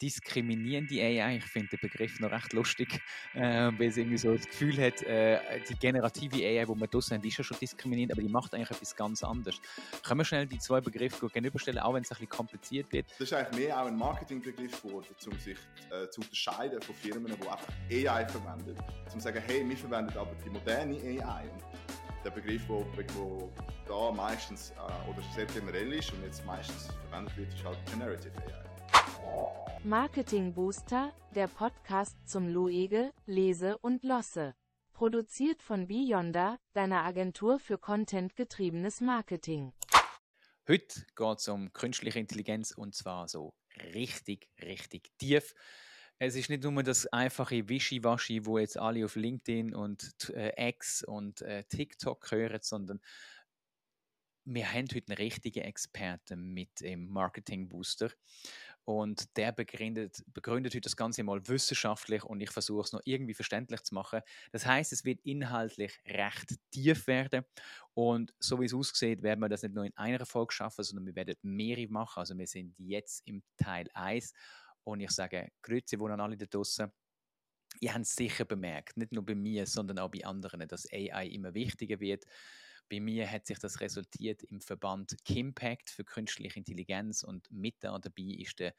diskriminierende AI. Ich finde den Begriff noch recht lustig, äh, weil es irgendwie so das Gefühl hat, äh, die generative AI, die wir draussen haben, ist ja schon diskriminierend, aber die macht eigentlich etwas ganz anderes. Können wir schnell die zwei Begriffe gegenüberstellen, auch wenn es ein bisschen kompliziert wird? Das ist eigentlich mehr auch ein Marketingbegriff geworden, um sich äh, zu unterscheiden von Firmen, die einfach AI verwenden. Um zu sagen, hey, wir verwenden aber die moderne AI. Und der Begriff, der da meistens äh, oder sehr generell ist und jetzt meistens verwendet wird, ist halt Generative AI. Marketing Booster, der Podcast zum Luege, Lese und Losse. Produziert von Beyonder, deiner Agentur für contentgetriebenes Marketing. Heute geht es um künstliche Intelligenz und zwar so richtig, richtig tief. Es ist nicht nur das einfache Wischiwaschi, wo jetzt alle auf LinkedIn und äh, X und äh, TikTok hören, sondern wir haben heute einen richtigen Experten mit im Marketing Booster und der begründet, begründet heute das Ganze mal wissenschaftlich und ich versuche es noch irgendwie verständlich zu machen. Das heißt, es wird inhaltlich recht tief werden und so wie es aussieht, werden wir das nicht nur in einer Folge schaffen, sondern wir werden mehrere machen. Also wir sind jetzt im Teil 1 und ich sage, Grüezi wohl an alle da draußen. Ihr habt es sicher bemerkt, nicht nur bei mir, sondern auch bei anderen, dass AI immer wichtiger wird. Bei mir hat sich das resultiert im Verband Kimpact für künstliche Intelligenz und mit da dabei ist der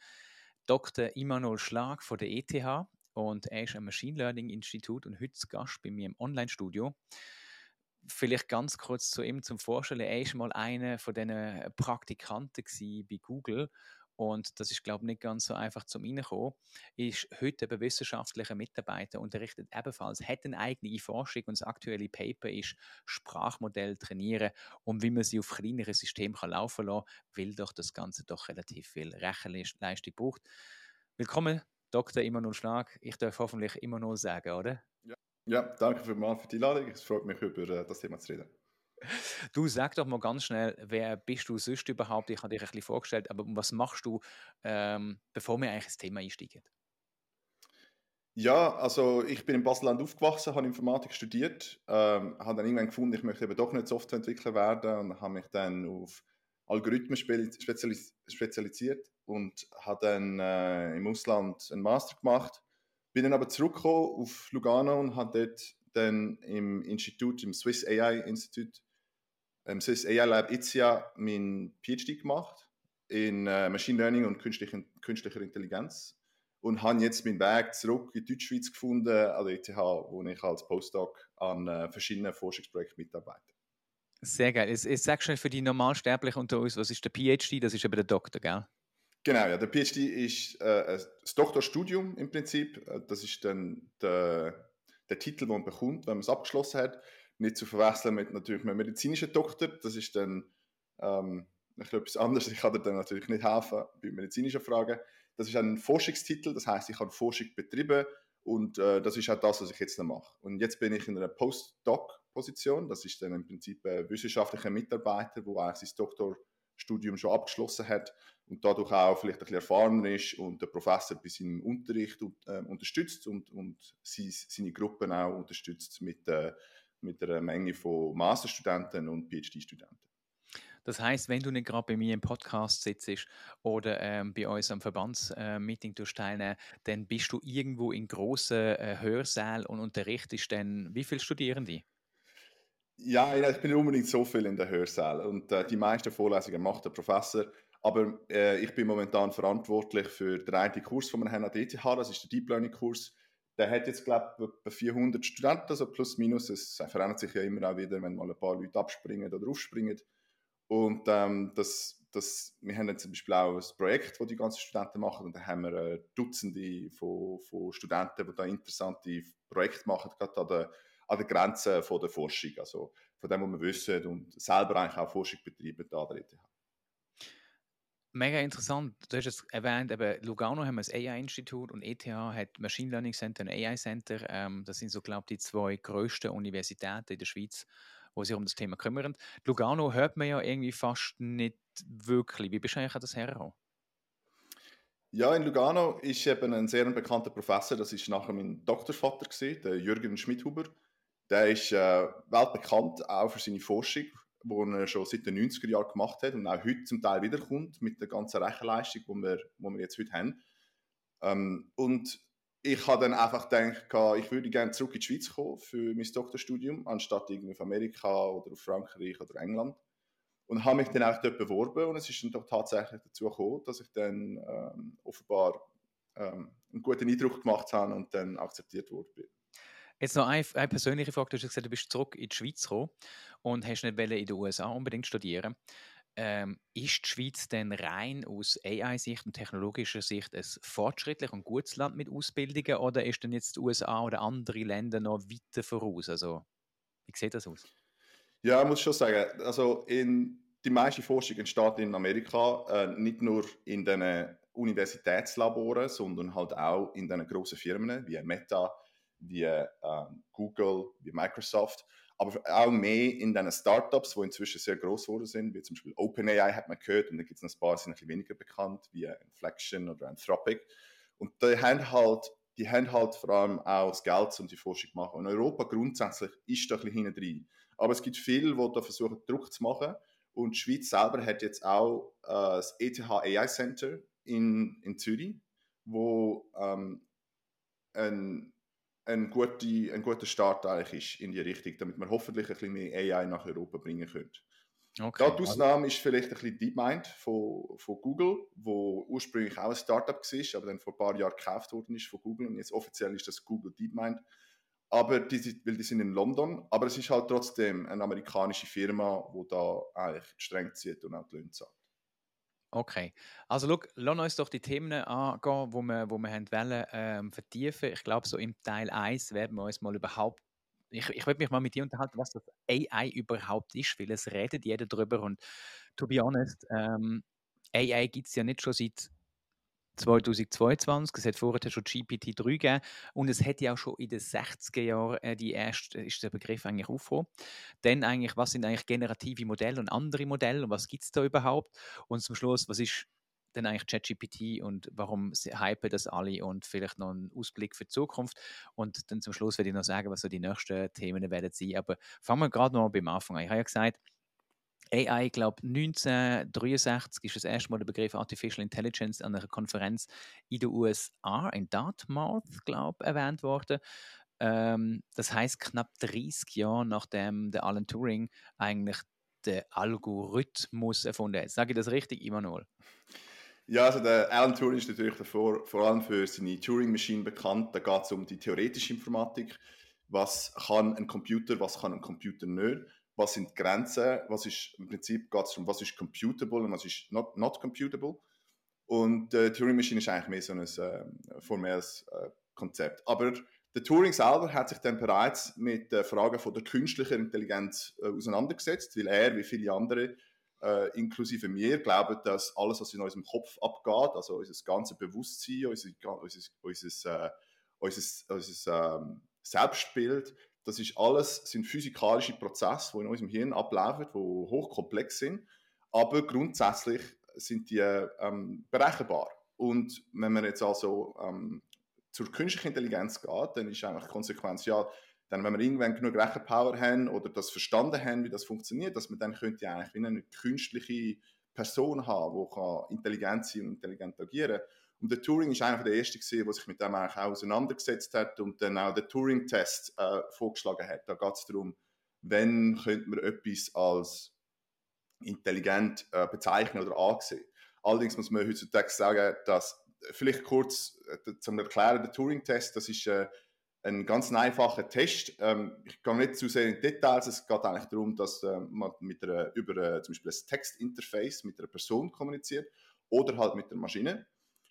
Dr. Immanuel Schlag von der ETH und er ist am Machine Learning Institut und heute Gast bei mir im Online-Studio. Vielleicht ganz kurz zu ihm zum Vorstellen. Er ist mal einer von diesen Praktikanten bei Google und das ist, glaube ich, nicht ganz so einfach zum Reinkommen, ist heute eben wissenschaftlicher Mitarbeiter, unterrichtet ebenfalls, hat eine eigene Forschung und das aktuelle Paper ist Sprachmodell trainieren und wie man sie auf kleineren Systemen kann laufen lassen weil doch das Ganze doch relativ viel Rechenleistung braucht. Willkommen, Dr. Immanuel Schlag. Ich darf hoffentlich immer noch sagen, oder? Ja, ja danke für die Einladung. Es freut mich, über äh, das Thema zu reden. Du sag doch mal ganz schnell, wer bist du sonst überhaupt? Ich habe dich ein bisschen vorgestellt, aber was machst du, ähm, bevor wir eigentlich ins Thema einsteigen? Ja, also ich bin in Baselland aufgewachsen, habe Informatik studiert, ähm, habe dann irgendwann gefunden, ich möchte eben doch nicht Softwareentwickler werden und habe mich dann auf Algorithmen spezialis spezialisiert und habe dann äh, im Ausland einen Master gemacht. Bin dann aber zurückgekommen auf Lugano und habe dort dann im Institut, im Swiss AI Institute ähm, Swiss AI Lab ITSIA mein PhD gemacht in äh, Machine Learning und künstlicher, künstlicher Intelligenz und habe jetzt meinen Weg zurück in die Deutschschweiz gefunden, an der ETH, wo ich als Postdoc an äh, verschiedenen Forschungsprojekten mitarbeite. Sehr geil. Jetzt, jetzt sagst du für die Normalsterblichen unter uns, was ist der PhD? Das ist eben der Doktor, gell? Genau, ja. Der PhD ist äh, das Doktorstudium im Prinzip. Äh, das ist dann der, der Titel, den man bekommt, wenn man es abgeschlossen hat nicht zu verwechseln mit natürlich einem medizinischen Doktor. Das ist dann ähm, etwas anderes. Ich kann dir dann natürlich nicht helfen bei medizinischen Fragen. Das ist ein Forschungstitel, das heißt, ich habe Forschung betrieben und äh, das ist auch das, was ich jetzt noch mache. Und jetzt bin ich in einer Postdoc-Position. Das ist dann im Prinzip ein wissenschaftlicher Mitarbeiter, der eigentlich sein Doktorstudium schon abgeschlossen hat und dadurch auch vielleicht ein bisschen erfahrener ist und der Professor bei seinem Unterricht äh, unterstützt und, und seine Gruppen auch unterstützt mit äh, mit einer Menge von Masterstudenten und PhD-Studenten. Das heißt, wenn du nicht gerade bei mir im Podcast sitzt oder ähm, bei uns am Verbandsmeeting äh, teilnehmen, dann bist du irgendwo in grossen äh, Hörsälen und unterrichtest dann wie viele Studierende? Ja, ich bin nicht unbedingt so viel in der Hörsaal und äh, die meisten Vorlesungen macht der Professor. Aber äh, ich bin momentan verantwortlich für den einen Kurs, den wir haben an der ETH, das ist der Deep Learning Kurs der hat jetzt, glaube ich, etwa 400 Studenten, also plus minus. Es verändert sich ja immer auch wieder, wenn mal ein paar Leute abspringen oder aufspringen. Und ähm, das, das, wir haben jetzt zum Beispiel auch ein Projekt, das die ganzen Studenten machen. Und da haben wir äh, Dutzende von, von Studenten, die da interessante Projekte machen, gerade an der, an der Grenze von der Forschung. Also von dem, was wir wissen und selber eigentlich auch Forschung betreiben da an. Mega interessant. Du hast es erwähnt, eben Lugano haben wir das AI-Institut und ETH hat Machine Learning Center und AI Center. Ähm, das sind so, glaube ich, die zwei größten Universitäten in der Schweiz, die sich um das Thema kümmern. Lugano hört man ja irgendwie fast nicht wirklich. Wie bist du eigentlich das hergekommen? Ja, in Lugano ist eben ein sehr bekannter Professor, das ist nachher mein Doktorvater gewesen, der Jürgen Schmidhuber. Der ist äh, weltbekannt auch für seine Forschung wo er schon seit den 90er Jahren gemacht hat und auch heute zum Teil wiederkommt mit der ganzen Rechenleistung, die wir, die wir jetzt heute haben. Ähm, und ich habe dann einfach gedacht, ich würde gerne zurück in die Schweiz kommen für mein Doktorstudium, anstatt irgendwie auf Amerika oder auf Frankreich oder England. Und habe mich dann auch dort beworben und es ist dann doch tatsächlich dazu gekommen, dass ich dann ähm, offenbar ähm, einen guten Eindruck gemacht habe und dann akzeptiert wurde. Jetzt noch eine, eine, persönliche Frage. Du hast gesagt, du bist zurück in die Schweiz gekommen und hast nicht in den USA unbedingt studieren. Ähm, ist die Schweiz denn rein aus AI-Sicht und technologischer Sicht ein fortschrittlich und gutes Land mit Ausbildungen oder ist denn jetzt die USA oder andere Länder noch weiter voraus? Also, wie sieht das aus? Ja, ich muss schon sagen, also in, die meiste Forschung entsteht in Amerika, äh, nicht nur in den Universitätslaboren, sondern halt auch in den großen Firmen wie Meta, wie äh, Google, wie Microsoft aber auch mehr in den Startups, die inzwischen sehr groß geworden sind, wie zum Beispiel OpenAI hat man gehört und da gibt es noch ein paar, die sind ein bisschen weniger bekannt, wie Inflection oder Anthropic. Und die haben halt, die haben halt vor allem auch das Geld, um die Forschung zu machen. Und Europa grundsätzlich ist da ein bisschen hinten drin. Aber es gibt viele, die da versuchen, Druck zu machen. Und die Schweiz selber hat jetzt auch äh, das ETH AI Center in, in Zürich, wo ähm, ein ein, gute, ein guter Start eigentlich ist in die Richtung, damit wir hoffentlich ein bisschen mehr AI nach Europa bringen können. Okay. Ja, die Ausnahme ist vielleicht ein bisschen DeepMind von, von Google, wo ursprünglich auch ein Startup war, aber dann vor ein paar Jahren gekauft worden ist von Google und jetzt offiziell ist das Google DeepMind. Aber die, weil die sind in London, aber es ist halt trotzdem eine amerikanische Firma, die da eigentlich streng zieht und auch die Löhne zahlt. Okay. Also, schau, lass uns doch die Themen angehen, wo wir, wo wir haben wollen, ähm, vertiefen. Ich glaube, so im Teil 1 werden wir uns mal überhaupt. Ich, ich würde mich mal mit dir unterhalten, was das AI überhaupt ist, weil es redet jeder drüber. Und to be honest, ähm, AI gibt es ja nicht schon seit 2022. Es hat vorher schon GPT-3 gegeben und es hätte ja auch schon in den 60er Jahren äh, die erste, ist der Begriff eigentlich aufgekommen. Dann eigentlich, was sind eigentlich generative Modelle und andere Modelle und was gibt es da überhaupt? Und zum Schluss, was ist denn eigentlich ChatGPT und warum hypen das alle und vielleicht noch einen Ausblick für die Zukunft. Und dann zum Schluss werde ich noch sagen, was so die nächsten Themen werden sein. Aber fangen wir gerade noch beim Anfang an. Ich habe ja gesagt, AI, ich glaube 1963 ist das erste Mal der Begriff Artificial Intelligence an einer Konferenz in den USA, in Dartmouth, glaube erwähnt worden. Ähm, das heißt knapp 30 Jahre nachdem der Alan Turing eigentlich den Algorithmus erfunden hat. Sage ich das richtig, Immanuel? Ja, also der Alan Turing ist natürlich davor, vor allem für seine Turing-Maschine bekannt. Da geht es um die theoretische Informatik. Was kann ein Computer, was kann ein Computer nicht? Was sind die Grenzen, was ist im Prinzip geht es darum, was ist computable und was ist not, not computable. Und äh, Turing Machine ist eigentlich mehr so ein äh, formelles äh, Konzept. Aber der Turing selber hat sich dann bereits mit der Frage von der künstlichen Intelligenz äh, auseinandergesetzt, weil er, wie viele andere, äh, inklusive mir, glauben, dass alles, was in unserem Kopf abgeht, also unser ganzes Bewusstsein, unser, unser, unser, äh, unser, unser ähm, Selbstbild, das ist alles sind physikalische Prozesse, die in unserem Hirn ablaufen, die hochkomplex sind, aber grundsätzlich sind die ähm, berechenbar. Und wenn man jetzt also ähm, zur künstlichen Intelligenz geht, dann ist eigentlich die Konsequenz, ja, dann, wenn wir irgendwann genug Rechenpower haben oder das verstanden haben, wie das funktioniert, dass man dann könnte eigentlich wie eine künstliche Person haben, die intelligent sein und intelligent agieren kann. Und der Turing ist einer der ersten, der sich mit dem auch auseinandergesetzt hat und dann auch den Turing-Test äh, vorgeschlagen hat. Da geht es darum, wenn könnte man etwas als intelligent äh, bezeichnen oder ansehen. Allerdings muss man heutzutage sagen, dass, vielleicht kurz äh, zum Erklären, der Turing-Test, das ist äh, ein ganz einfacher Test. Ähm, ich gehe nicht zu sehr in Details, es geht eigentlich darum, dass äh, man mit einer, über äh, zum Beispiel ein Textinterface mit einer Person kommuniziert oder halt mit der Maschine.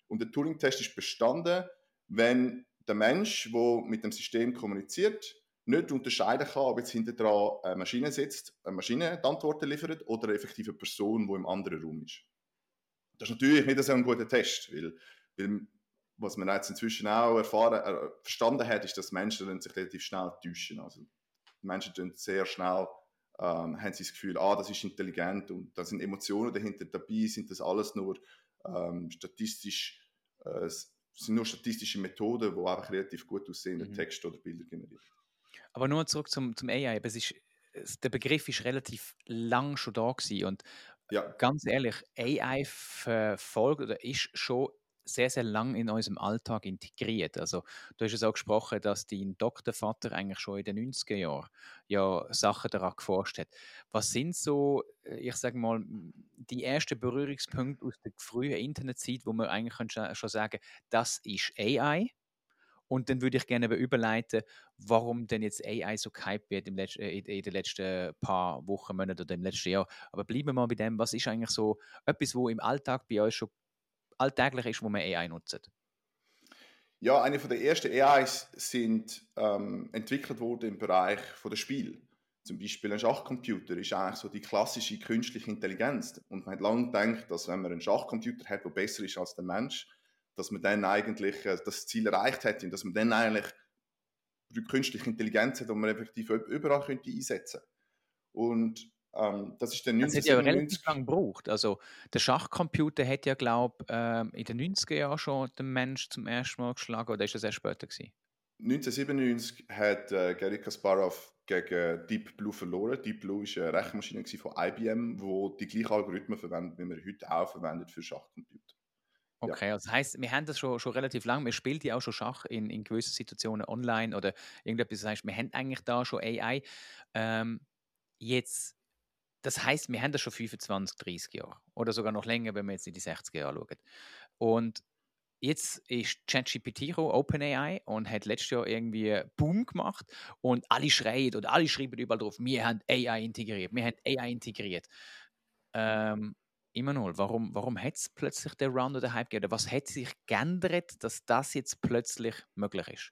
Und der Turing-Test ist bestanden, wenn der Mensch, der mit dem System kommuniziert, nicht unterscheiden kann, ob jetzt hinter dran eine Maschine sitzt, eine Maschine die Antworten liefert oder eine effektive Person, die im anderen Raum ist. Das ist natürlich nicht so ein guter Test, weil, weil was man jetzt inzwischen auch erfahren, äh, verstanden hat, ist, dass Menschen sich relativ schnell täuschen. Also Menschen tun sehr schnell ähm, haben sie das Gefühl, ah, das ist intelligent und da sind Emotionen dahinter dabei, sind das alles nur ähm, statistisch, äh, sind nur statistische Methoden, die einfach relativ gut aussehende mhm. Texte oder Bilder generieren. Aber nur zurück zum, zum AI. Es ist, der Begriff ist relativ lang schon da gewesen und ja. ganz ehrlich, AI verfolgt oder ist schon sehr, sehr lang in unserem Alltag integriert. Also du hast es auch gesprochen, dass dein Doktorvater eigentlich schon in den 90er Jahren ja Sachen daran geforscht hat. Was sind so, äh, ich sage mal, die ersten Berührungspunkte aus der frühen Internetzeit, wo man eigentlich schon sagen das ist AI? Und dann würde ich gerne überleiten, warum denn jetzt AI so gehypt wird im Letz äh, in den letzten paar Wochen, Monaten oder im letzten Jahr. Aber bleiben wir mal bei dem, was ist eigentlich so etwas, wo im Alltag bei euch schon alltäglich ist, wo man AI nutzt? Ja, eine von der ersten AIs sind ähm, entwickelt worden im Bereich von der Spiel. Zum Beispiel ein Schachcomputer ist eigentlich so die klassische künstliche Intelligenz. Und man hat lange gedacht, dass wenn man einen Schachcomputer hat, der besser ist als der Mensch, dass man dann eigentlich äh, das Ziel erreicht hätte und dass man dann eigentlich künstliche Intelligenz hat, die man effektiv überall könnte einsetzen Und ähm, das ist dann Das hat ja relativ lange gebraucht. Also der Schachcomputer hat ja, glaube ich, ähm, in den 90er Jahren schon den Mensch zum ersten Mal geschlagen, oder ist das erst später gewesen? 1997 hat äh, Gary Kasparov gegen Deep Blue verloren. Deep Blue ist eine Rechenmaschine von IBM, wo die gleichen Algorithmen verwendet, wie man heute auch verwendet für Schachcomputer. Okay, ja. also das heisst, wir haben das schon, schon relativ lange, wir spielen ja auch schon Schach in, in gewissen Situationen online oder irgendetwas, das heißt, wir haben eigentlich da schon AI. Ähm, jetzt, das heißt, wir haben das schon 25, 30 Jahre oder sogar noch länger, wenn wir jetzt in die 60er Jahre schauen. Und jetzt ist ChatGPT OpenAI und hat letztes Jahr irgendwie Boom gemacht und alle schreien und alle schreiben überall drauf, wir haben AI integriert, wir haben AI integriert. Ähm, Immanuel, warum, warum hat es plötzlich den Round oder Hype gegeben? Was hat sich geändert, dass das jetzt plötzlich möglich ist?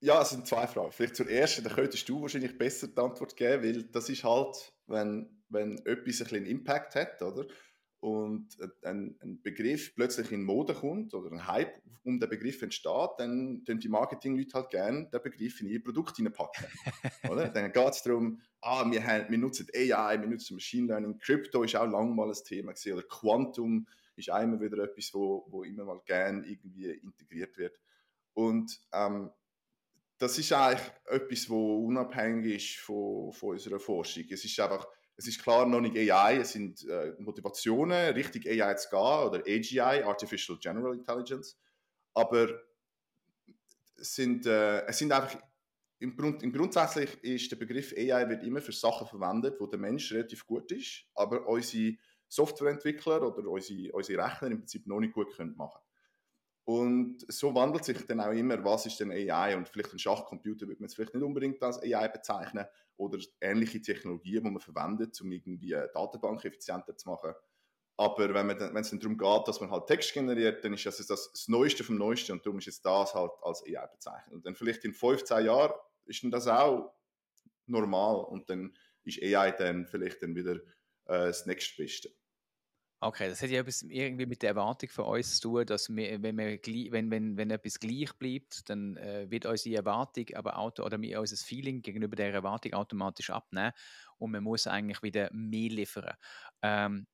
Ja, es sind zwei Fragen. Vielleicht zur ersten, da könntest du wahrscheinlich besser die Antwort geben, weil das ist halt, wenn, wenn etwas ein bisschen Impact hat, oder? und ein, ein, Begriff plötzlich in Mode kommt oder ein Hype um den Begriff entsteht, dann tun die Marketing-Leute halt gerne den Begriff in ihr Produkt hineinpacken. oder? Dann geht es darum, ah, wir, haben, wir nutzen AI, wir nutzen Machine Learning, Crypto ist auch lange mal ein Thema gewesen, oder Quantum ist auch immer wieder etwas, wo, wo immer mal gerne irgendwie integriert wird. Und ähm, das ist eigentlich etwas, wo unabhängig ist von, von unserer Forschung. Es ist einfach es ist klar noch nicht AI, es sind äh, Motivationen, richtig AI zu gehen oder AGI, Artificial General Intelligence. Aber es sind, äh, es sind einfach, im, Grund, im grundsätzlich ist der Begriff AI wird immer für Sachen verwendet, wo der Mensch relativ gut ist, aber unsere Softwareentwickler oder unsere, unsere Rechner im Prinzip noch nicht gut können machen und so wandelt sich dann auch immer, was ist denn AI? Und vielleicht ein Schachcomputer würde man es vielleicht nicht unbedingt als AI bezeichnen oder ähnliche Technologien, die man verwendet, um irgendwie eine Datenbank effizienter zu machen. Aber wenn, man, wenn es dann darum geht, dass man halt Text generiert, dann ist das das, das Neueste vom Neuesten und darum ist jetzt das halt als AI bezeichnet. Und dann vielleicht in 15 Jahren ist dann das auch normal und dann ist AI dann vielleicht dann wieder äh, das nächstbeste. Okay, das hat ja etwas irgendwie mit der Erwartung von uns zu tun, dass wir, wenn, wir, wenn, wenn, wenn etwas gleich bleibt, dann äh, wird unsere Erwartung, aber auto, oder unser Feeling gegenüber der Erwartung automatisch abnehmen und man muss eigentlich wieder mehr liefern. Ähm,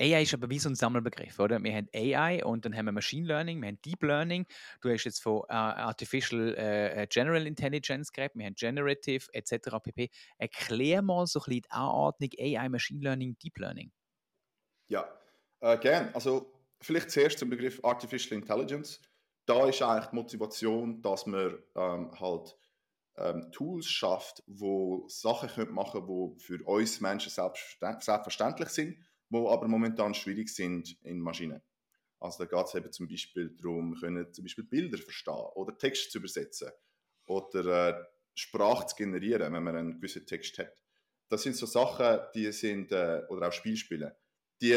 AI ist aber wie so ein Sammelbegriff, oder? Wir haben AI und dann haben wir Machine Learning, wir haben Deep Learning. Du hast jetzt von uh, Artificial uh, General Intelligence geredet, wir haben Generative etc. pp. Erklär mal so ein bisschen die Anordnung AI, Machine Learning, Deep Learning. Ja, äh, gern. Also vielleicht zuerst zum Begriff Artificial Intelligence. Da ist eigentlich die Motivation, dass man ähm, halt ähm, Tools schafft, wo Sachen können machen können, die für uns Menschen selbstverständlich sind, die aber momentan schwierig sind in Maschinen. Also da geht es eben zum Beispiel darum, können zum Beispiel Bilder verstehen oder Text zu übersetzen oder äh, Sprache zu generieren, wenn man einen gewissen Text hat. Das sind so Sachen, die sind, äh, oder auch Spielspiele, die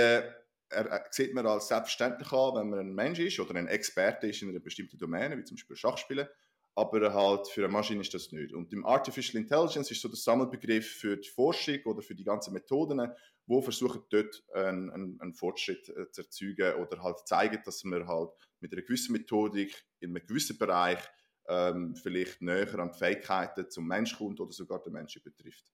er, er sieht man als selbstverständlich an, wenn man ein Mensch ist oder ein Experte ist in einer bestimmten Domäne, wie zum Beispiel Schachspielen. Aber halt für eine Maschine ist das nicht. Und im Artificial Intelligence ist so der Sammelbegriff für die Forschung oder für die ganzen Methoden, wo versuchen dort einen, einen, einen Fortschritt äh, zu erzeugen oder halt zeigen, dass man halt mit einer gewissen Methodik in einem gewissen Bereich ähm, vielleicht näher an die Fähigkeiten zum Mensch kommt oder sogar den Menschen betrifft.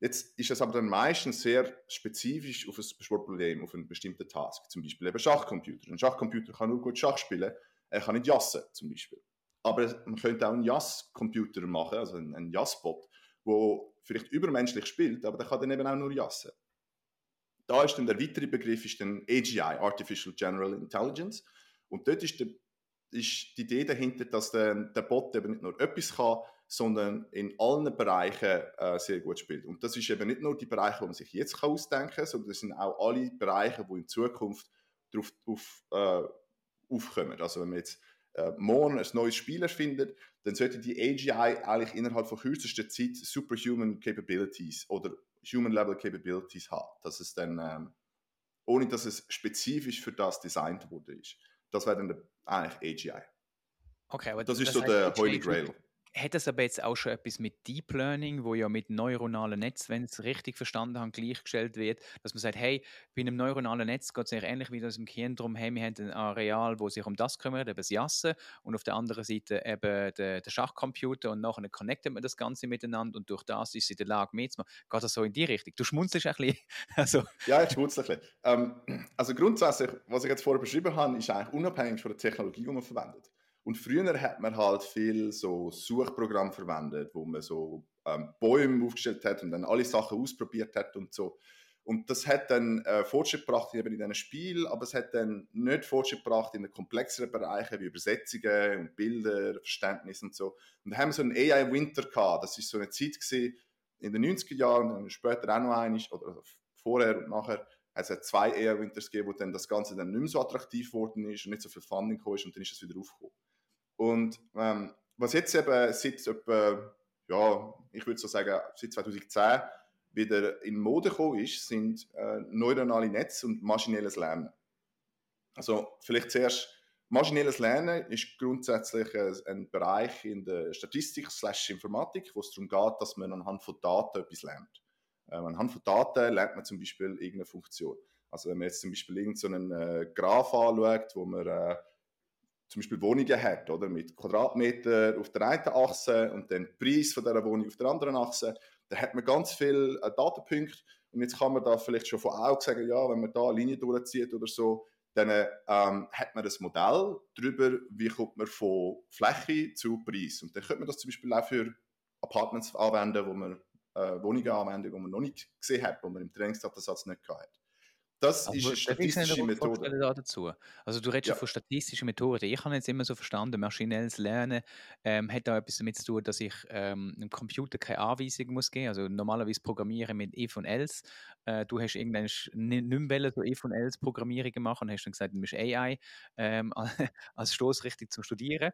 Jetzt ist es aber dann meistens sehr spezifisch auf ein Sportproblem, auf einen bestimmten Task. Zum Beispiel eben Schachcomputer. Ein Schachcomputer kann nur gut Schach spielen, er kann nicht jassen zum Beispiel. Aber man könnte auch einen Jass-Computer machen, also einen, einen Jass-Bot, der vielleicht übermenschlich spielt, aber der kann dann eben auch nur jassen. da ist dann der weitere Begriff ist dann AGI, Artificial General Intelligence. Und dort ist, der, ist die Idee dahinter, dass der, der Bot eben nicht nur etwas kann, sondern in allen Bereichen äh, sehr gut spielt. Und das ist eben nicht nur die Bereiche, wo man sich jetzt kann ausdenken kann, sondern das sind auch alle Bereiche, die in Zukunft darauf auf, äh, aufkommen. Also wenn man jetzt äh, morgen ein neues Spiel erfindet, dann sollte die AGI eigentlich innerhalb von kürzester Zeit Superhuman Capabilities oder Human Level Capabilities haben. Dass es dann, ähm, ohne dass es spezifisch für das designt wurde ist. Das wäre dann eigentlich AGI. Okay, aber das, das ist so der Holy Grail hat das aber jetzt auch schon etwas mit Deep Learning, wo ja mit neuronalen Netz, wenn es richtig verstanden habe, gleichgestellt wird, dass man sagt, hey, bei einem neuronalen Netz geht es eigentlich ähnlich wie das im Gehirn darum, hey, wir haben ein Areal, wo sich um das kümmert, eben das Jassen und auf der anderen Seite eben der, der Schachcomputer und nachher connectet man das Ganze miteinander und durch das ist sie in der Lage mitzumachen. Geht das so in die Richtung? Du schmunzelst ein bisschen. also. Ja, ich schmunzle ein bisschen. Ähm, also grundsätzlich, was ich jetzt vorher beschrieben habe, ist eigentlich unabhängig von der Technologie, die man verwendet. Und früher hat man halt viel so Suchprogramm verwendet, wo man so ähm, Bäume aufgestellt hat und dann alle Sachen ausprobiert hat und so. Und das hat dann äh, Fortschritt gebracht eben in diesem Spiel, aber es hat dann nicht Fortschritt gebracht in den komplexeren Bereichen wie Übersetzungen und Bilder, Verständnis und so. Und da haben wir so einen AI-Winter gehabt. Das ist so eine Zeit gewesen, in den 90er Jahren und später auch noch eine, oder vorher und nachher, es hat zwei AI-Winters gegeben, wo dann das Ganze dann nicht mehr so attraktiv geworden ist und nicht so viel Funding gekommen ist und dann ist es wieder aufgekommen. Und ähm, was jetzt eben seit etwa, ja, ich würde so sagen, seit 2010 wieder in Mode gekommen ist, sind äh, neuronale Netze und maschinelles Lernen. Also vielleicht zuerst, maschinelles Lernen ist grundsätzlich ein, ein Bereich in der Statistik slash Informatik, wo es darum geht, dass man anhand von Daten etwas lernt. Ähm, anhand von Daten lernt man zum Beispiel irgendeine Funktion. Also wenn man jetzt zum Beispiel irgendeinen äh, Graph anschaut, wo man äh, zum Beispiel Wohnungen hat, oder? Mit Quadratmeter auf der einen Achse und dann Preis von dieser Wohnung auf der anderen Achse. Da hat man ganz viele äh, Datenpunkte und jetzt kann man da vielleicht schon von Augen sagen, ja, wenn man da eine Linie durchzieht oder so, dann ähm, hat man ein Modell darüber, wie kommt man von Fläche zu Preis. Und dann könnte man das zum Beispiel auch für Apartments anwenden, wo man äh, Wohnungen anwenden, die man noch nicht gesehen hat, wo man im Trainingsdatensatz nicht gehabt hat. Das Aber ist eine statistische Methode. Da dazu. Also du redest ja. von statistischen Methoden. Ich habe jetzt immer so verstanden, maschinelles Lernen ähm, hat da etwas damit zu tun, dass ich ähm, einem Computer keine Anweisungen muss geben. Also normalerweise programmieren mit if und else. Äh, du hast irgendwann nicht mehr so if und else Programmierungen machen und hast dann gesagt, du musst AI ähm, als Stoßrichtung zum Studieren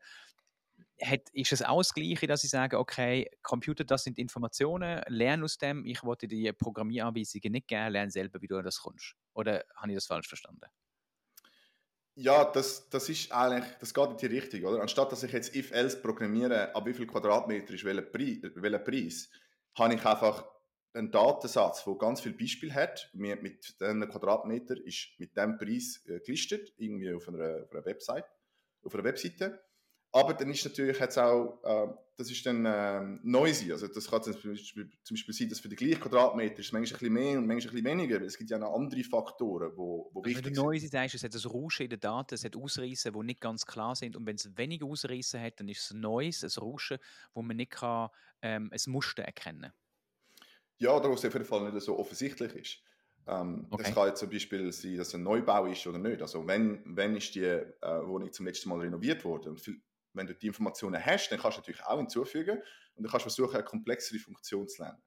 hat, ist es auch das Gleiche, dass ich sage, okay, Computer, das sind Informationen, lerne aus dem, ich wollte die Programmieranweisungen nicht geben, lerne selber, wie du das kommst. Oder habe ich das falsch verstanden? Ja, das, das ist eigentlich, das geht in die Richtung, oder? Anstatt dass ich jetzt if-else programmiere, ab wie viel Quadratmeter ist welcher Preis, welcher Preis, habe ich einfach einen Datensatz, der ganz viele Beispiele hat. Mit, einem Quadratmeter ist mit dem Preis äh, gelistet, irgendwie auf einer, auf einer Website, auf einer Webseite. Aber dann ist natürlich jetzt auch, äh, das ist dann äh, noisy. Also das kann zum Beispiel, zum Beispiel sein, dass für den gleichen Quadratmeter ist es manchmal ein bisschen mehr und manchmal ein bisschen weniger. Es gibt ja noch andere Faktoren, die wo, wo also wichtig sind. Wenn du noisy sagst, es hat ein Rauschen in den Daten, es hat Ausreißen, die nicht ganz klar sind. Und wenn es weniger Ausreißen hat, dann ist es neues, ein Rauschen, wo man nicht kann, ähm, ein Muster erkennen kann. Ja, oder was auf jeden Fall nicht so offensichtlich ist. Ähm, okay. Das kann jetzt zum Beispiel sein, dass es ein Neubau ist oder nicht. Also wenn, wenn ist die äh, Wohnung zum letzten Mal renoviert worden? Und viel, wenn du die Informationen hast, dann kannst du natürlich auch hinzufügen und dann kannst du versuchen, eine komplexere Funktion zu lernen.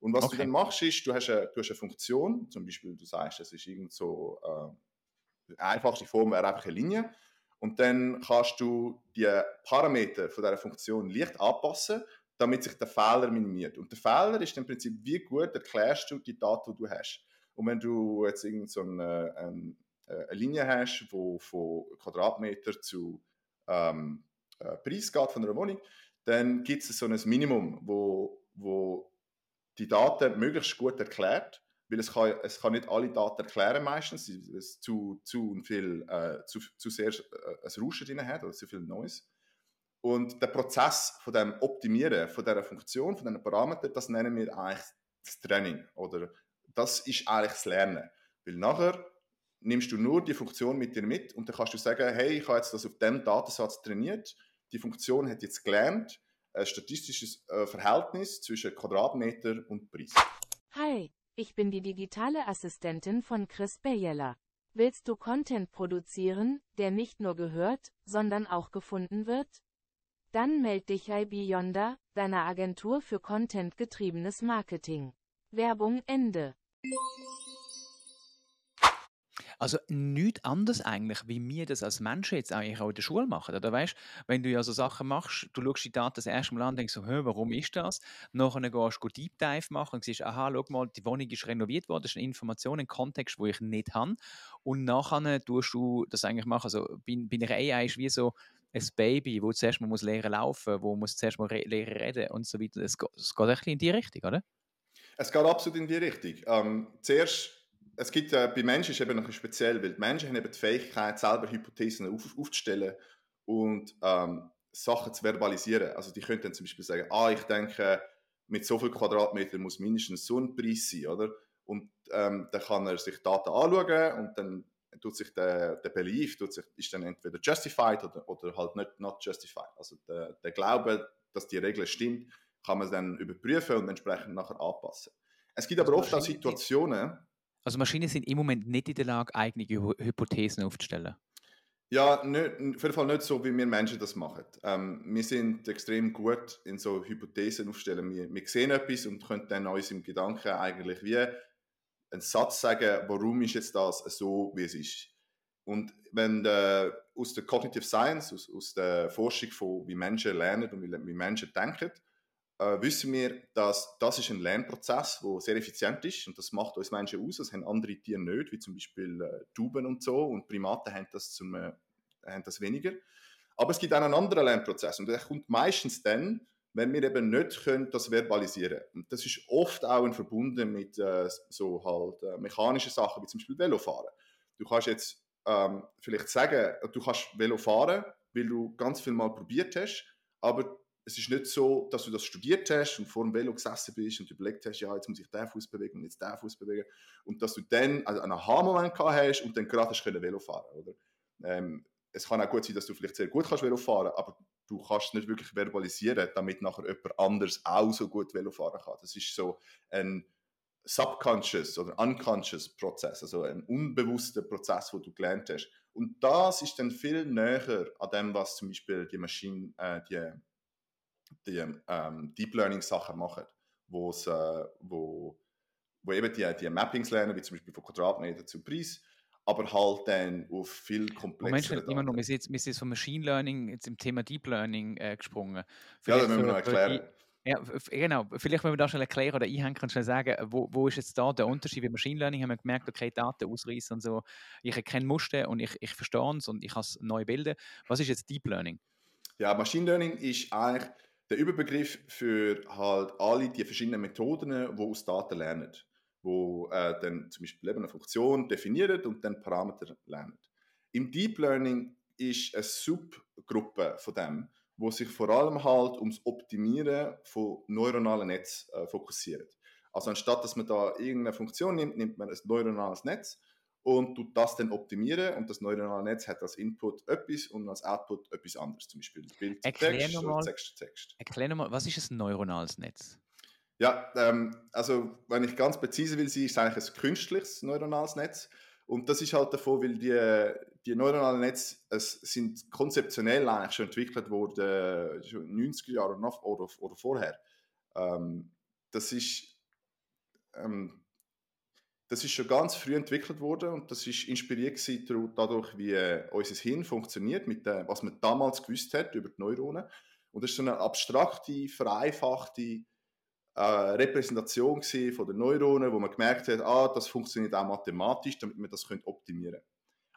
Und was okay. du dann machst, ist, du hast, eine, du hast eine Funktion, zum Beispiel, du sagst, das ist irgend so, äh, die einfachste Form wäre einfach eine Linie und dann kannst du die Parameter von dieser Funktion leicht anpassen, damit sich der Fehler minimiert. Und der Fehler ist im Prinzip, wie gut erklärst du die Daten, die du hast. Und wenn du jetzt irgend so eine, eine, eine Linie hast, die von Quadratmeter zu ähm, äh, Preis geht von einer Wohnung, dann gibt es so ein Minimum, wo, wo die Daten möglichst gut erklärt, weil es kann, es kann nicht alle Daten erklären meistens, es zu, zu viel, äh, zu, zu sehr äh, ein Rauschen drin hat oder zu viel Neues. Und der Prozess von dem Optimieren von dieser Funktion, von diesen Parametern, das nennen wir eigentlich das Training oder das ist eigentlich das Lernen. Weil nachher nimmst du nur die Funktion mit dir mit und dann kannst du sagen, hey, ich habe jetzt das auf dem Datensatz trainiert, die Funktion hat jetzt gelernt, ein statistisches äh, Verhältnis zwischen Quadratmeter und Preis. Hi, Ich bin die digitale Assistentin von Chris Bayella. Willst du Content produzieren, der nicht nur gehört, sondern auch gefunden wird? Dann meld dich bei Beyonder, deiner Agentur für contentgetriebenes Marketing. Werbung Ende. Also nichts anderes eigentlich, wie wir das als Menschen jetzt eigentlich auch in der Schule machen. Oder weißt, wenn du ja so Sachen machst, du schaust die Daten das erste Mal an und denkst so, warum ist das? Nachher gehst du Deep Dive machen und siehst, aha, schau mal, die Wohnung ist renoviert worden, das ist eine Information, ein Kontext, wo ich nicht habe. Und nachher tust du das eigentlich machen. Also bei, bei einer AI ist wie so, ein Baby, wo zuerst mal muss lernen laufen, wo muss zuerst mal lernen reden und so weiter. Es geht, geht ein bisschen in die Richtung, oder? Es geht absolut in die Richtung. Ähm, zuerst es gibt äh, bei Menschen ist eben noch speziell, weil die Menschen haben eben die Fähigkeit, selber Hypothesen auf, aufzustellen und ähm, Sachen zu verbalisieren. Also die können dann zum Beispiel sagen, ah, ich denke, mit so viel Quadratmetern muss mindestens so ein Preis sein, oder? Und ähm, dann kann er sich Daten anschauen und dann tut sich der, der Belief tut sich, ist dann entweder justified oder, oder halt nicht not justified. Also der, der Glaube, dass die Regel stimmt, kann man dann überprüfen und entsprechend nachher anpassen. Es gibt aber oft auch Situationen, also Maschinen sind im Moment nicht in der Lage, eigene Hypothesen aufzustellen. Ja, nicht, auf jeden Fall nicht so, wie wir Menschen das machen. Ähm, wir sind extrem gut in so Hypothesen aufstellen. Wir, wir sehen etwas und können dann uns im Gedanken eigentlich wie einen Satz sagen, warum ist jetzt das so, wie es ist. Und wenn äh, aus der Cognitive Science, aus, aus der Forschung von wie Menschen lernen und wie, wie Menschen denken, äh, wissen wir, dass das ist ein Lernprozess, der sehr effizient ist und das macht uns Menschen aus. Das haben andere Tiere nicht, wie zum Beispiel äh, Tauben und so und Primaten haben das, zum, äh, haben das weniger. Aber es gibt auch einen anderen Lernprozess und der kommt meistens dann, wenn wir eben nicht können, das verbalisieren. Und das ist oft auch verbunden mit äh, so halt äh, mechanischen Sachen, wie zum Beispiel Velofahren. Du kannst jetzt ähm, vielleicht sagen, du kannst Velo fahren, weil du ganz viel mal probiert hast, aber es ist nicht so, dass du das studiert hast und vor dem Velo gesessen bist und überlegt hast, ja, jetzt muss ich den Fuß bewegen und jetzt den Fuß bewegen. Und dass du dann also einen Aha-Moment gehabt hast und dann gerade hast können Velo fahren, oder? Ähm, es kann auch gut sein, dass du vielleicht sehr gut kannst Velo fahren, aber du kannst es nicht wirklich verbalisieren, damit nachher jemand anders auch so gut Velo fahren kann. Das ist so ein subconscious oder unconscious Prozess, also ein unbewusster Prozess, wo du gelernt hast. Und das ist dann viel näher an dem, was zum Beispiel die Maschine, äh, die die ähm, Deep Learning Sachen machen, wo's, äh, wo, wo eben die, die Mappings lernen, wie zum Beispiel von Quadratmeter zu Preis, aber halt dann auf viel komplexere Moment, immer noch, wir sind, jetzt, wir sind jetzt von Machine Learning jetzt im Thema Deep Learning äh, gesprungen. Vielleicht ja, das müssen wir noch erklären. Ja, genau. Vielleicht, wenn wir da schnell erklären oder einhängen, du schnell sagen, wo, wo ist jetzt da der Unterschied? Bei Machine Learning haben wir gemerkt, okay, Daten ausreißen und so. Ich erkenne Muster und ich, ich verstehe es und ich kann es neu bilden. Was ist jetzt Deep Learning? Ja, Machine Learning ist eigentlich der Überbegriff für halt alle die verschiedenen Methoden, die aus Daten lernen, wo äh, dann zum Beispiel eine Funktion definieren und dann Parameter lernen. Im Deep Learning ist eine Subgruppe von dem, wo sich vor allem halt ums Optimieren von neuronalen Netzen äh, fokussiert. Also anstatt dass man da irgendeine Funktion nimmt, nimmt man ein neuronales Netz und tut das dann optimieren und das neuronale Netz hat als Input etwas und als Output etwas anderes, zum Beispiel Bild zu Text oder Text zu Text. Erklär nochmal, was ist ein neuronales Netz? Ja, ähm, also wenn ich ganz präzise will ist es eigentlich ein künstliches neuronales Netz und das ist halt davon, weil die, die neuronalen Netze es sind konzeptionell eigentlich schon entwickelt worden, schon 90er Jahre oder, oder vorher. Ähm, das ist ähm, das ist schon ganz früh entwickelt worden und das ist inspiriert dadurch, wie äh, unser Hirn funktioniert, mit dem, was man damals gewusst hat über die Neuronen. Und das ist so eine abstrakte, vereinfachte äh, Repräsentation von den Neuronen, wo man gemerkt hat, ah, das funktioniert auch mathematisch, damit man das optimieren könnte.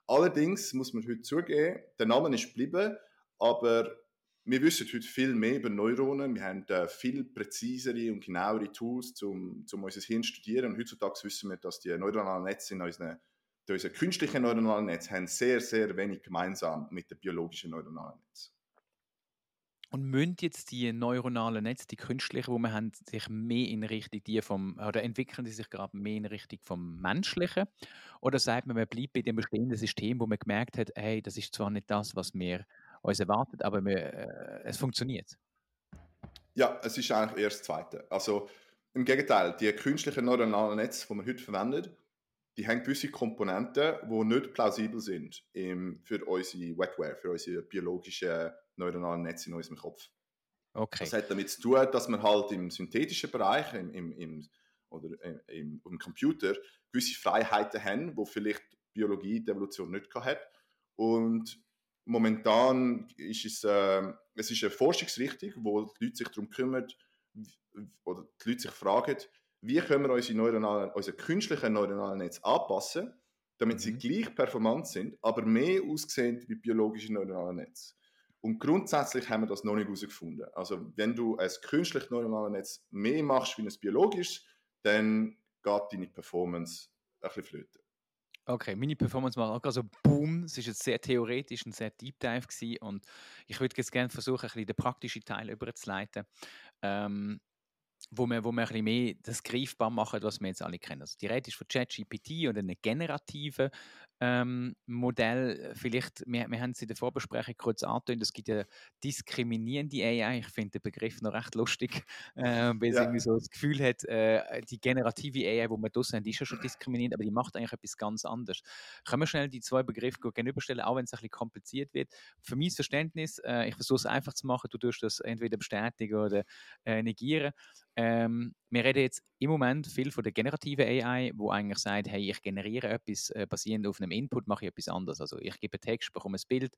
Allerdings muss man heute zugeben, der Name ist geblieben, aber wir wissen heute viel mehr über Neuronen. Wir haben äh, viel präzisere und genauere Tools, um, um unser Hirn zu studieren. Und heutzutage wissen wir, dass die neuronalen Netze in unseren, unseren künstlichen neuronalen Netz haben sehr, sehr wenig gemeinsam mit den biologischen neuronalen Netzen. Und müssen jetzt die neuronalen Netze, die künstlichen, die wir haben, sich mehr in Richtung die vom, oder entwickeln die sich gerade mehr in Richtung vom Menschlichen? Oder sagt man, man bleibt bei dem bestehenden System, wo man gemerkt hat, hey, das ist zwar nicht das, was wir uns erwartet, aber wir, äh, es funktioniert. Ja, es ist eigentlich erst das Zweite. Also Im Gegenteil, die künstlichen neuronalen Netze, die wir heute verwenden, die haben gewisse Komponenten, die nicht plausibel sind im, für unsere Wetware, für unsere biologischen neuronalen Netze in unserem Kopf. Okay. Das hat damit zu tun, dass man halt im synthetischen Bereich im, im, im oder äh, im, im Computer gewisse Freiheiten haben, wo vielleicht Biologie, die Evolution nicht hat. Und momentan ist es, äh, es ist eine Forschungsrichtung, wo die Leute sich darum kümmern, oder die Leute sich fragen, wie können wir unsere, neuronalen, unsere künstlichen neuronalen Netze anpassen, damit sie mhm. gleich performant sind, aber mehr aussehen wie biologische neuronale Netze. Und grundsätzlich haben wir das noch nicht herausgefunden. Also wenn du ein künstliches neuronales Netz mehr machst wie ein biologisches, dann geht deine Performance ein bisschen flöten. Okay, meine Performance war auch also boom. Es war jetzt sehr theoretisch und sehr deep dive gewesen und ich würde jetzt gerne versuchen, ein bisschen den praktischen Teil überzuleiten. Ähm, wo wir, wo wir ein bisschen mehr das greifbar machen, was wir jetzt alle kennen. Also die Rede ist von ChatGPT oder einem generativen ähm, Modell. Vielleicht, wir, wir haben es in der Vorbesprechung kurz angetönt, es gibt ja diskriminierende AI. Ich finde den Begriff noch recht lustig, äh, weil es ja. irgendwie so das Gefühl hat, äh, die generative AI, die wir draussen haben, die ist ja schon diskriminierend, aber die macht eigentlich etwas ganz anderes. Können wir schnell die zwei Begriffe gegenüberstellen, auch wenn es ein bisschen kompliziert wird? Für mein Verständnis, äh, ich versuche es einfach zu machen, du tust das entweder bestätigen oder äh, negieren. Ähm, wir reden jetzt im Moment viel von der generativen AI, wo eigentlich sagt, hey, ich generiere etwas äh, basierend auf einem Input, mache ich etwas anderes. Also ich gebe einen Text, bekomme ein Bild,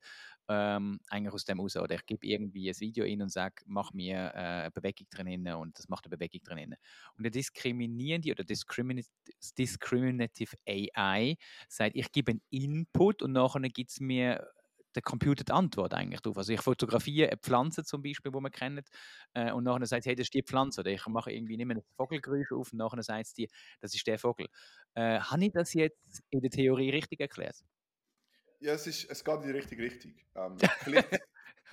ähm, eigentlich aus dem raus. Oder ich gebe irgendwie ein Video in und sage, mach mir äh, eine Bewegung drin und das macht eine Bewegung drin. Und der diskriminierende oder discriminative AI sagt, ich gebe einen Input und nachher gibt es mir der Computer die Antwort eigentlich drauf. Also ich fotografiere eine Pflanze zum Beispiel, die man kennt, äh, und nachher sagt hey, das ist die Pflanze. Oder ich mache irgendwie nicht mehr ein Vogelgeräusch auf und nachher sagt es das ist der Vogel. Äh, habe ich das jetzt in der Theorie richtig erklärt? Ja, es, ist, es geht in die richtige Richtung. Ähm, vielleicht,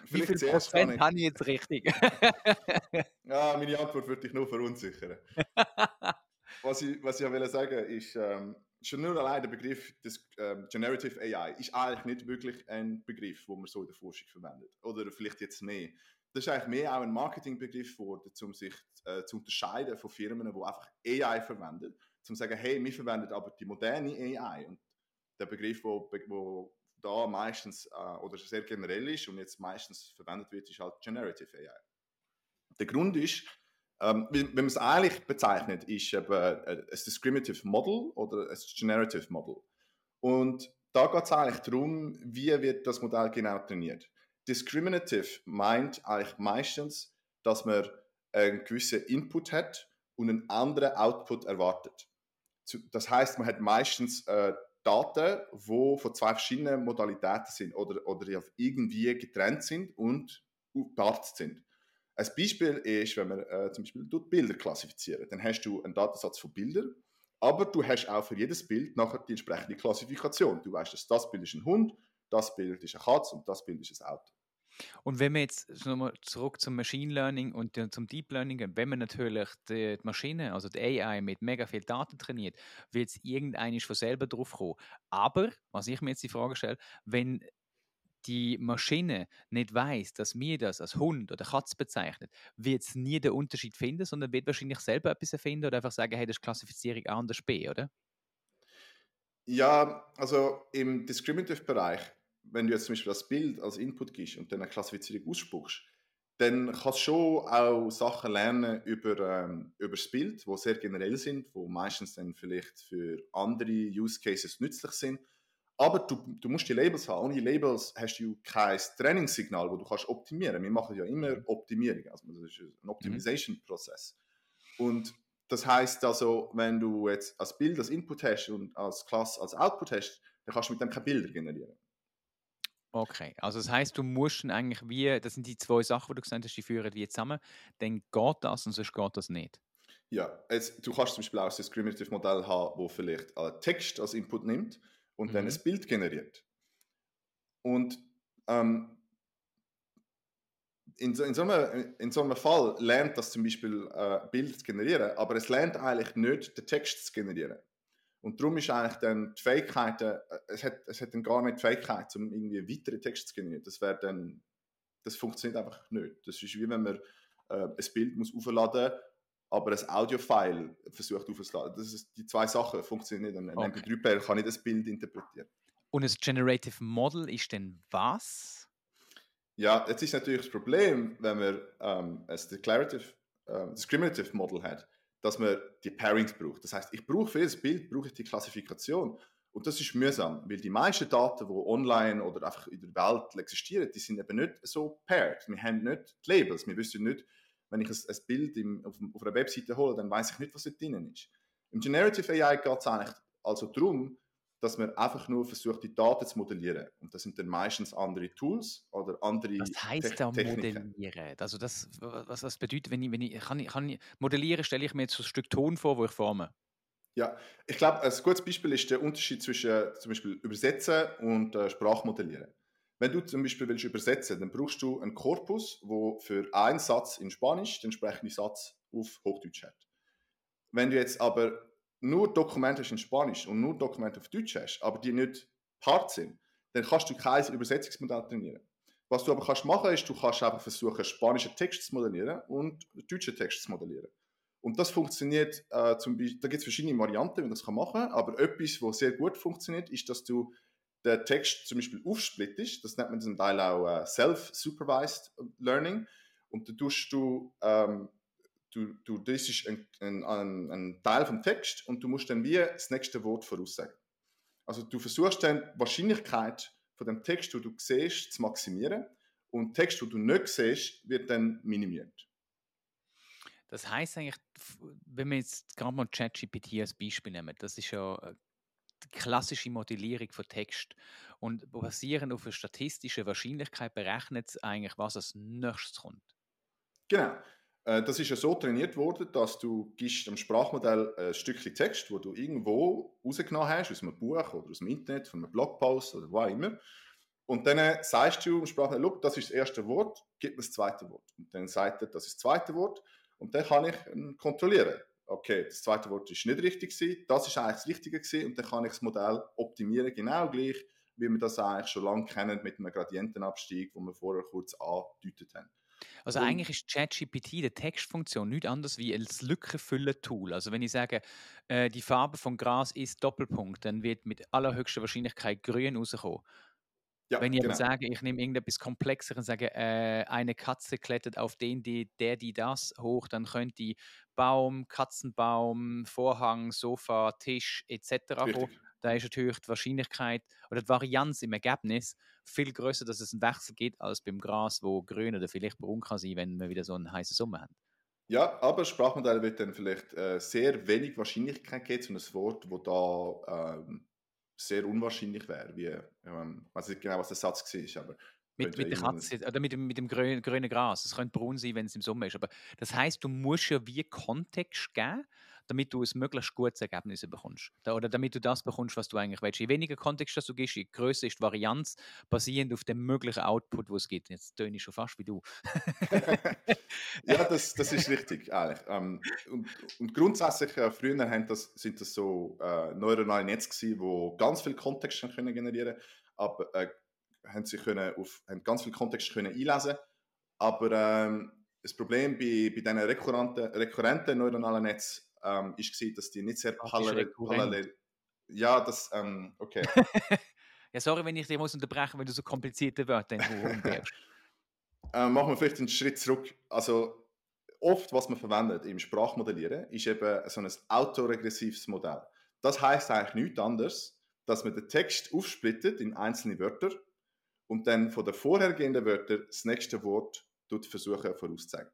Wie viel Prozent habe ich jetzt richtig? ja, meine Antwort würde dich nur verunsichern. was, ich, was ich will sagen ist, ähm, schon nur allein der Begriff des ähm, Generative AI ist eigentlich nicht wirklich ein Begriff, wo man so in der Forschung verwendet. Oder vielleicht jetzt mehr. Das ist eigentlich mehr auch ein Marketingbegriff geworden, um sich äh, zu unterscheiden von Firmen, die einfach AI verwenden. Um zu sagen, hey, wir verwenden aber die moderne AI. Und der Begriff, wo, wo da meistens äh, oder sehr generell ist und jetzt meistens verwendet wird, ist halt Generative AI. Der Grund ist, ähm, wenn man es eigentlich bezeichnet, ist eben ein Discriminative Model oder ein Generative Model. Und da geht es eigentlich darum, wie wird das Modell genau trainiert. Discriminative meint eigentlich meistens, dass man einen gewissen Input hat und einen anderen Output erwartet. Das heißt, man hat meistens äh, Daten, die von zwei verschiedenen Modalitäten sind oder, oder irgendwie getrennt sind und geparzt sind. Ein Beispiel ist, wenn man äh, zum Beispiel Bilder klassifizieren, dann hast du einen Datensatz von Bildern, aber du hast auch für jedes Bild nachher die entsprechende Klassifikation. Du weißt, dass das Bild ist ein Hund, das Bild ist eine Katze und das Bild ist ein Auto. Und wenn wir jetzt nochmal zurück zum Machine Learning und zum Deep Learning gehen, wenn man natürlich die, Maschine, also die AI mit mega viel Daten trainiert, wird es irgendeines von selber drauf kommen. Aber, was ich mir jetzt die Frage stelle, wenn die Maschine nicht weiß, dass wir das als Hund oder Katz bezeichnet, wird es nie den Unterschied finden, sondern wird wahrscheinlich selber etwas erfinden oder einfach sagen, hey, das ist Klassifizierung A und das B, oder? Ja, also im Discriminative-Bereich, wenn du jetzt zum Beispiel das Bild als Input gibst und dann eine Klassifizierung ausspuckst, dann kannst du schon auch Sachen lernen über, ähm, über das Bild, die sehr generell sind, wo meistens dann vielleicht für andere Use Cases nützlich sind aber du, du musst die Labels haben. Ohne Labels hast du kein Trainingssignal, wo du kannst optimieren. Wir machen ja immer Optimierung. Also das ist ein Optimization-Prozess. Und das heißt also, wenn du jetzt als Bild als Input hast und als Class als Output hast, dann kannst du mit dem keine Bilder generieren. Okay, also das heißt, du musst eigentlich wie, das sind die zwei Sachen, die du gesagt hast, die führen wie zusammen, dann geht das und sonst geht das nicht. Ja, jetzt, du kannst zum Beispiel auch ein Discriminative Modell haben, wo vielleicht einen Text als Input nimmt und mhm. dann ein Bild generiert. Und ähm, in, so, in, so einem, in so einem Fall lernt das zum Beispiel äh, Bild zu generieren, aber es lernt eigentlich nicht, den Text zu generieren. Und darum ist eigentlich dann die Fähigkeit, äh, es, hat, es hat dann gar nicht die Fähigkeit, um irgendwie weitere Texte zu generieren. Das wäre dann, das funktioniert einfach nicht. Das ist wie wenn man äh, ein Bild muss aufladen aber ein Audio-File versucht aufzuladen. Das ist, die zwei Sachen funktionieren nicht. Ein okay. MP3-Player kann nicht das Bild interpretieren. Und ein Generative Model ist denn was? Ja, jetzt ist natürlich das Problem, wenn man ähm, ein Declarative, äh, Discriminative Model hat, dass man die Pairings braucht. Das heißt, ich brauche für jedes Bild brauche ich die Klassifikation. Und das ist mühsam, weil die meisten Daten, die online oder einfach in der Welt existieren, die sind eben nicht so paired. Wir haben nicht die Labels. Wir wissen nicht, wenn ich ein, ein Bild im, auf, auf, einer Webseite hole, dann weiß ich nicht, was da drin ist. Im Generative AI geht es eigentlich also darum, dass man einfach nur versucht, die Daten zu modellieren. Und das sind dann meistens andere Tools oder andere Was heißt da modellieren? Also das, was das bedeutet, wenn ich, wenn ich, kann ich, kann ich modellieren, stelle ich mir jetzt so ein Stück Ton vor, wo ich forme. Ja, ich glaube, ein gutes Beispiel ist der Unterschied zwischen zum Beispiel Übersetzen und äh, Sprachmodellieren. Wenn du zum Beispiel willst übersetzen, dann brauchst du einen Korpus, wo für einen Satz in Spanisch den entsprechenden Satz auf Hochdeutsch hat. Wenn du jetzt aber nur Dokumente in Spanisch und nur Dokumente auf Deutsch hast, aber die nicht hart sind, dann kannst du kein Übersetzungsmodell trainieren. Was du aber kannst machen, ist, du kannst einfach versuchen, spanischen Text zu modellieren und deutschen Text zu modellieren. Und das funktioniert äh, zum Beispiel, da gibt es verschiedene Varianten, wie man das machen kann, aber etwas, was sehr gut funktioniert, ist, dass du den Text zum Beispiel aufsplittest. Das nennt man zum Teil auch äh, Self-Supervised Learning. Und da tust du ähm, du, du das ist ein, ein, ein, Teil vom Text und du musst dann wie das nächste Wort voraussagen. Also du versuchst dann die Wahrscheinlichkeit von dem Text, den du siehst, zu maximieren und Text, den du nicht siehst, wird dann minimiert. Das heißt eigentlich, wenn wir jetzt gerade mal ChatGPT als Beispiel nehmen, das ist ja äh, klassische Modellierung von Text und basierend auf einer statistischen Wahrscheinlichkeit berechnet es eigentlich, was als nächstes kommt. Genau. Äh, das ist ja so trainiert worden, dass du gibst dem Sprachmodell ein Stückchen Text, wo du irgendwo rausgenommen hast, aus einem Buch oder aus dem Internet, von einem Blogpost oder wo auch immer. Und dann sagst du dem Sprachmodell, das ist das erste Wort, gib mir das zweite Wort. Und dann sagt er, das ist das zweite Wort. Und dann kann ich kontrollieren. Okay, das zweite Wort ist nicht richtig gewesen, das ist eigentlich das Richtige gewesen. Und dann kann ich das Modell optimieren, genau gleich, wie wir das eigentlich schon lange kennen mit einem Gradientenabstieg, wo wir vorher kurz angedeutet haben. Also und eigentlich ist ChatGPT, die Textfunktion, nichts anderes wie ein Lückenfüller-Tool. Also wenn ich sage, äh, die Farbe von Gras ist Doppelpunkt, dann wird mit allerhöchster Wahrscheinlichkeit grün rauskommen. Ja, wenn ich genau. sage, ich nehme irgendetwas komplexer und sage, äh, eine Katze klettert auf den, die, der, die das hoch, dann könnte die Baum, Katzenbaum, Vorhang, Sofa, Tisch etc. hoch da ist natürlich die Wahrscheinlichkeit oder die Varianz im Ergebnis viel größer, dass es einen Wechsel gibt, als beim Gras, wo grün oder vielleicht braun kann sein, wenn wir wieder so einen heißen Sommer haben. Ja, aber Sprachmodell wird dann vielleicht äh, sehr wenig Wahrscheinlichkeit geben zu einem Wort, wo da ähm, sehr unwahrscheinlich wäre. Wie, ähm, ich weiß nicht genau, was der Satz war, aber mit, mit der Katze oder mit dem, mit dem grünen, grünen Gras. Es könnte braun sein, wenn es im Sommer ist. Aber das heißt, du musst ja wie Kontext geben, damit du ein möglichst gutes Ergebnis bekommst. Oder damit du das bekommst, was du eigentlich willst. Je weniger Kontext das du gibst, je größer ist die Varianz, basierend auf dem möglichen Output, wo es gibt. Jetzt töne ich schon fast wie du. ja, das, das ist richtig, eigentlich. Ähm, und, und, grundsätzlich, äh, früher haben das, sind das so äh, neuronale Netze gewesen, die ganz viel Kontext können generieren aber äh, haben, sie können auf, haben ganz viel Kontext können einlesen aber ähm, das Problem bei, bei diesen rekurrenten, rekurrenten neuronalen Netzen ähm, ist gesehen, dass die nicht sehr parallel, parallel ja, das, ähm, okay. ja, sorry, wenn ich dich muss unterbrechen, wenn du so komplizierte Wörter umgehst. ähm, machen wir vielleicht einen Schritt zurück. Also oft, was man verwendet im Sprachmodellieren, ist eben so ein autoregressives Modell. Das heißt eigentlich nichts anderes, dass man den Text aufsplittet in einzelne Wörter und dann von den vorhergehenden Wörtern das nächste Wort versuchen vorauszuzeigen.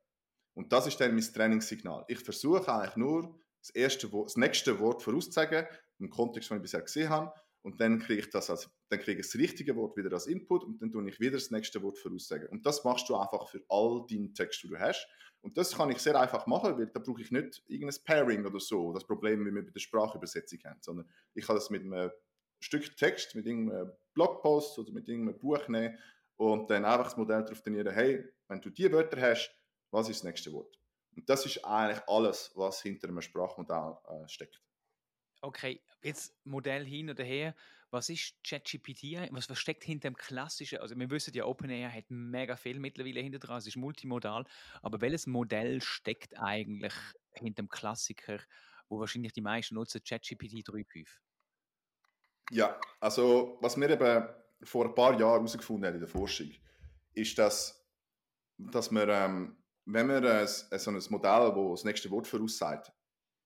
Und das ist dann mein Trainingssignal. Ich versuche eigentlich nur, das, erste das nächste Wort vorauszuzeigen, im Kontext, den ich bisher gesehen habe. Und dann kriege ich das als, dann kriege ich das richtige Wort wieder als Input und dann tue ich wieder das nächste Wort voraussagen. Und das machst du einfach für all deinen Text, den du hast. Und das kann ich sehr einfach machen, weil da brauche ich nicht irgendein Pairing oder so, das Problem, wie wir bei der Sprachübersetzung haben, sondern ich kann das mit einem Stück Text, mit irgendeinem Blogpost oder mit irgendeinem Buch nehmen und dann einfach das Modell darauf trainieren, hey, wenn du diese Wörter hast, was ist das nächste Wort? Und das ist eigentlich alles, was hinter einem Sprachmodell äh, steckt. Okay, jetzt Modell hin oder her. Was ist ChatGPT? Was versteckt hinter dem klassischen? Also, wir wissen ja, OpenAI hat mega viel mittlerweile hinter dran, es ist multimodal. Aber welches Modell steckt eigentlich hinter dem Klassiker, wo wahrscheinlich die meisten nutzen, ChatGPT 3.5? Ja, also, was wir eben vor ein paar Jahren herausgefunden haben in der Forschung, ist, dass, dass wir, ähm, wenn man ein, so ein Modell, das das nächste Wort voraussagt,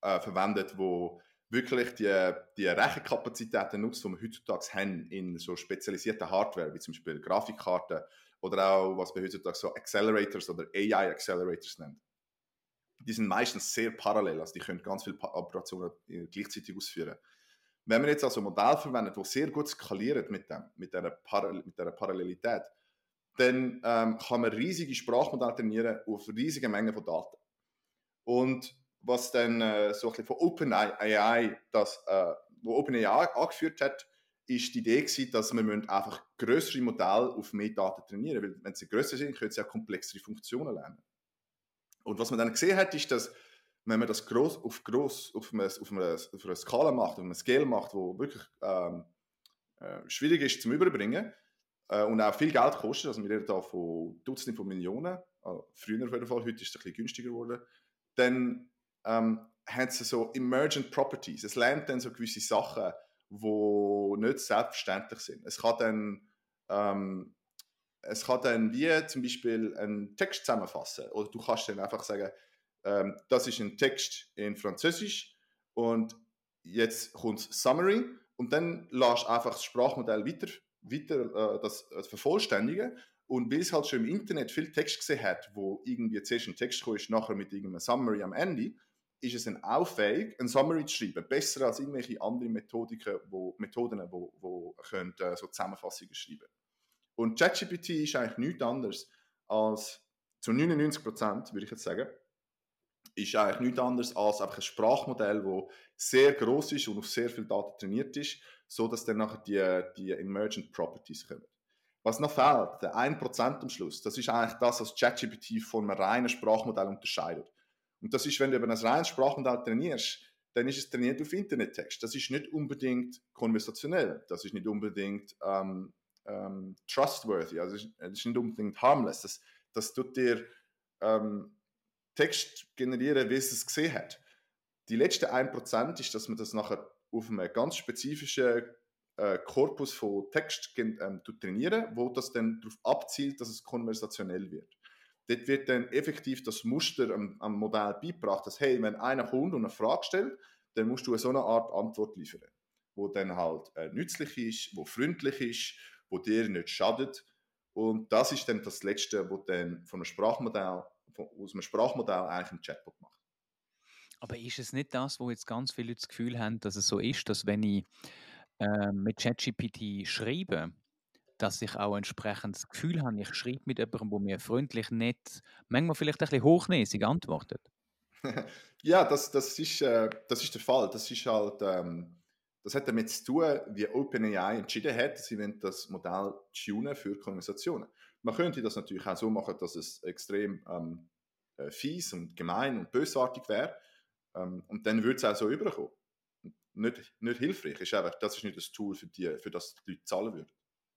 äh, verwendet, wo wirklich die, die Rechenkapazitäten nutzt, die wir heutzutage haben in so spezialisierten Hardware, wie zum Beispiel Grafikkarten oder auch, was wir heutzutage so Accelerators oder AI Accelerators nennen. Die sind meistens sehr parallel, also die können ganz viele Operationen gleichzeitig ausführen. Wenn wir jetzt also ein Modell verwenden, das sehr gut skaliert mit, dem, mit, dieser, Paral mit dieser Parallelität, dann ähm, kann man riesige Sprachmodelle trainieren auf riesige Mengen von Daten. Und was dann äh, so ein bisschen von OpenAI, das, äh, wo OpenAI angeführt hat, ist die Idee gewesen, dass wir einfach größere Modelle auf mehr Daten trainieren weil wenn sie größer sind, können sie auch komplexere Funktionen lernen. Und was man dann gesehen hat, ist, dass wenn man das gross, auf, gross, auf, eine, auf, eine, auf eine Skala macht, auf eine Scale macht, wo wirklich ähm, äh, schwierig ist zum Überbringen äh, und auch viel Geld kostet, also wir reden da von Dutzenden von Millionen, also früher auf jeden Fall, heute ist es ein bisschen günstiger geworden, dann ähm, haben sie so Emergent Properties. Es lernt dann so gewisse Sachen, die nicht selbstverständlich sind. Es kann dann, ähm, es kann dann wie zum Beispiel einen Text zusammenfassen. Oder du kannst dann einfach sagen, ähm, das ist ein Text in Französisch und jetzt kommt Summary und dann lässt einfach das Sprachmodell weiter, weiter äh, das, das vervollständigen und weil es halt schon im Internet viel Text gesehen hat, wo irgendwie zuerst ein Text kommt, nachher mit irgendeinem Summary am Ende, ist es dann auch fähig, ein Summary zu schreiben. Besser als irgendwelche anderen Methodiken, wo, Methoden, die wo, wo können, äh, so Zusammenfassungen schreiben Und ChatGPT ist eigentlich nichts anderes als, zu 99 Prozent, würde ich jetzt sagen, ist eigentlich nichts anderes als einfach ein Sprachmodell, das sehr groß ist und auf sehr viel Daten trainiert ist, so dass dann nachher die, die Emergent Properties kommen. Was noch fehlt, der 1% am Schluss, das ist eigentlich das, was ChatGPT von einem reinen Sprachmodell unterscheidet. Und das ist, wenn du über ein reines Sprachmodell trainierst, dann ist es trainiert auf Internettext. Das ist nicht unbedingt konversationell, das ist nicht unbedingt ähm, ähm, trustworthy, also das ist nicht unbedingt harmless. Das, das tut dir ähm, Text generieren, wie es es gesehen hat. Die letzte 1% ist, dass man das nachher auf einem ganz spezifischen äh, Korpus von Text ähm, trainieren, wo das dann darauf abzielt, dass es konversationell wird. Dort wird dann effektiv das Muster am, am Modell beigebracht, dass hey, wenn einer kommt und eine Frage stellt, dann musst du so eine Art Antwort liefern, wo dann halt äh, nützlich ist, wo freundlich ist, wo dir nicht schadet. Und das ist dann das Letzte, was dann von einem Sprachmodell, von, aus einem Sprachmodell eigentlich ein Chatbot macht. Aber ist es nicht das, wo jetzt ganz viele Leute das Gefühl haben, dass es so ist, dass wenn ich äh, mit ChatGPT schreibe, dass ich auch entsprechend das Gefühl habe, ich schreibe mit jemandem, der mir freundlich, nett, manchmal vielleicht ein bisschen hochnäsig antwortet. ja, das, das, ist, äh, das ist der Fall. Das ist halt, ähm, das hat damit zu tun, wie OpenAI entschieden hat, sie wollen das Modell tunen für Konversationen. Man könnte das natürlich auch so machen, dass es extrem ähm, äh, fies und gemein und bösartig wäre. Ähm, und dann würde es auch so überkommen. Nicht, nicht hilfreich. Ist einfach, das ist nicht das Tool, für, die, für das die Leute zahlen würden.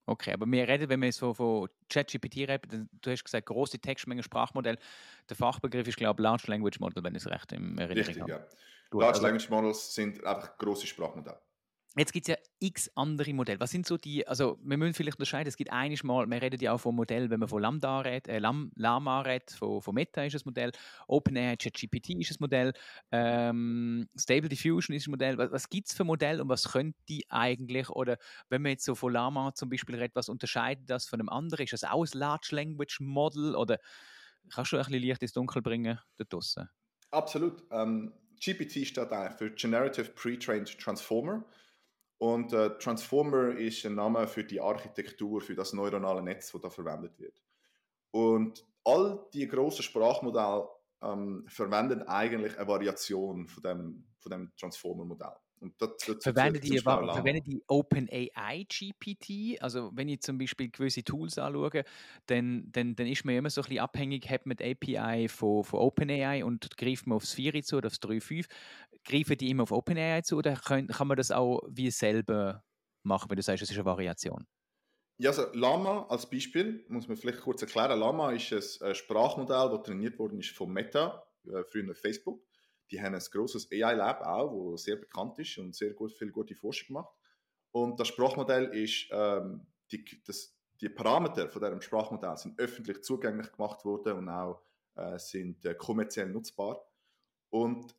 Okay, aber wir reden, wenn wir so von ChatGPT reden, du hast gesagt, große Textmenge Sprachmodell. Der Fachbegriff ist, glaube ich, Large Language Model, wenn ich es recht im Erinnerung Richtig, habe. ja. Large also, Language Models sind einfach große Sprachmodelle. Jetzt gibt es ja x andere Modelle. Was sind so die, also wir müssen vielleicht unterscheiden, es gibt einiges Mal, wir reden ja auch vom Modell, wenn man von Lambda redet, äh, Lama redet, von, von Meta ist das Modell, OpenAI, ChatGPT ist das Modell, ähm, Stable Diffusion ist das Modell. Was, was gibt es für Modelle und was können die eigentlich, oder wenn man jetzt so von Lama zum Beispiel redet, was unterscheidet das von einem anderen? Ist das auch ein Large Language Model oder kannst du ein bisschen Licht ins Dunkel bringen dort draussen? Absolut. Um, ähm, GPT steht eigentlich für Generative Pre-Trained Transformer. Und äh, Transformer ist ein Name für die Architektur, für das neuronale Netz, das da verwendet wird. Und all die großen Sprachmodelle ähm, verwenden eigentlich eine Variation von dem, von dem Transformer-Modell. Und das, das verwendet, die, verwendet die OpenAI GPT? Also wenn ich zum Beispiel gewisse Tools anschaue, dann, dann, dann ist man immer so ein bisschen abhängig, hat man die API von, von OpenAI und greift man aufs 4 zu oder aufs 3.5. Greifen die immer auf OpenAI zu oder kann, kann man das auch wie selber machen, wenn du sagst, es ist eine Variation? Ja, also Lama als Beispiel, muss man vielleicht kurz erklären. Lama ist ein Sprachmodell, das trainiert worden ist von Meta, äh, früher Facebook. Die haben ein grosses AI-Lab auch, das sehr bekannt ist und sehr gut, viel gute Forschung macht. Und das Sprachmodell ist, ähm, die, das, die Parameter von diesem Sprachmodell sind öffentlich zugänglich gemacht worden und auch äh, sind äh, kommerziell nutzbar. Und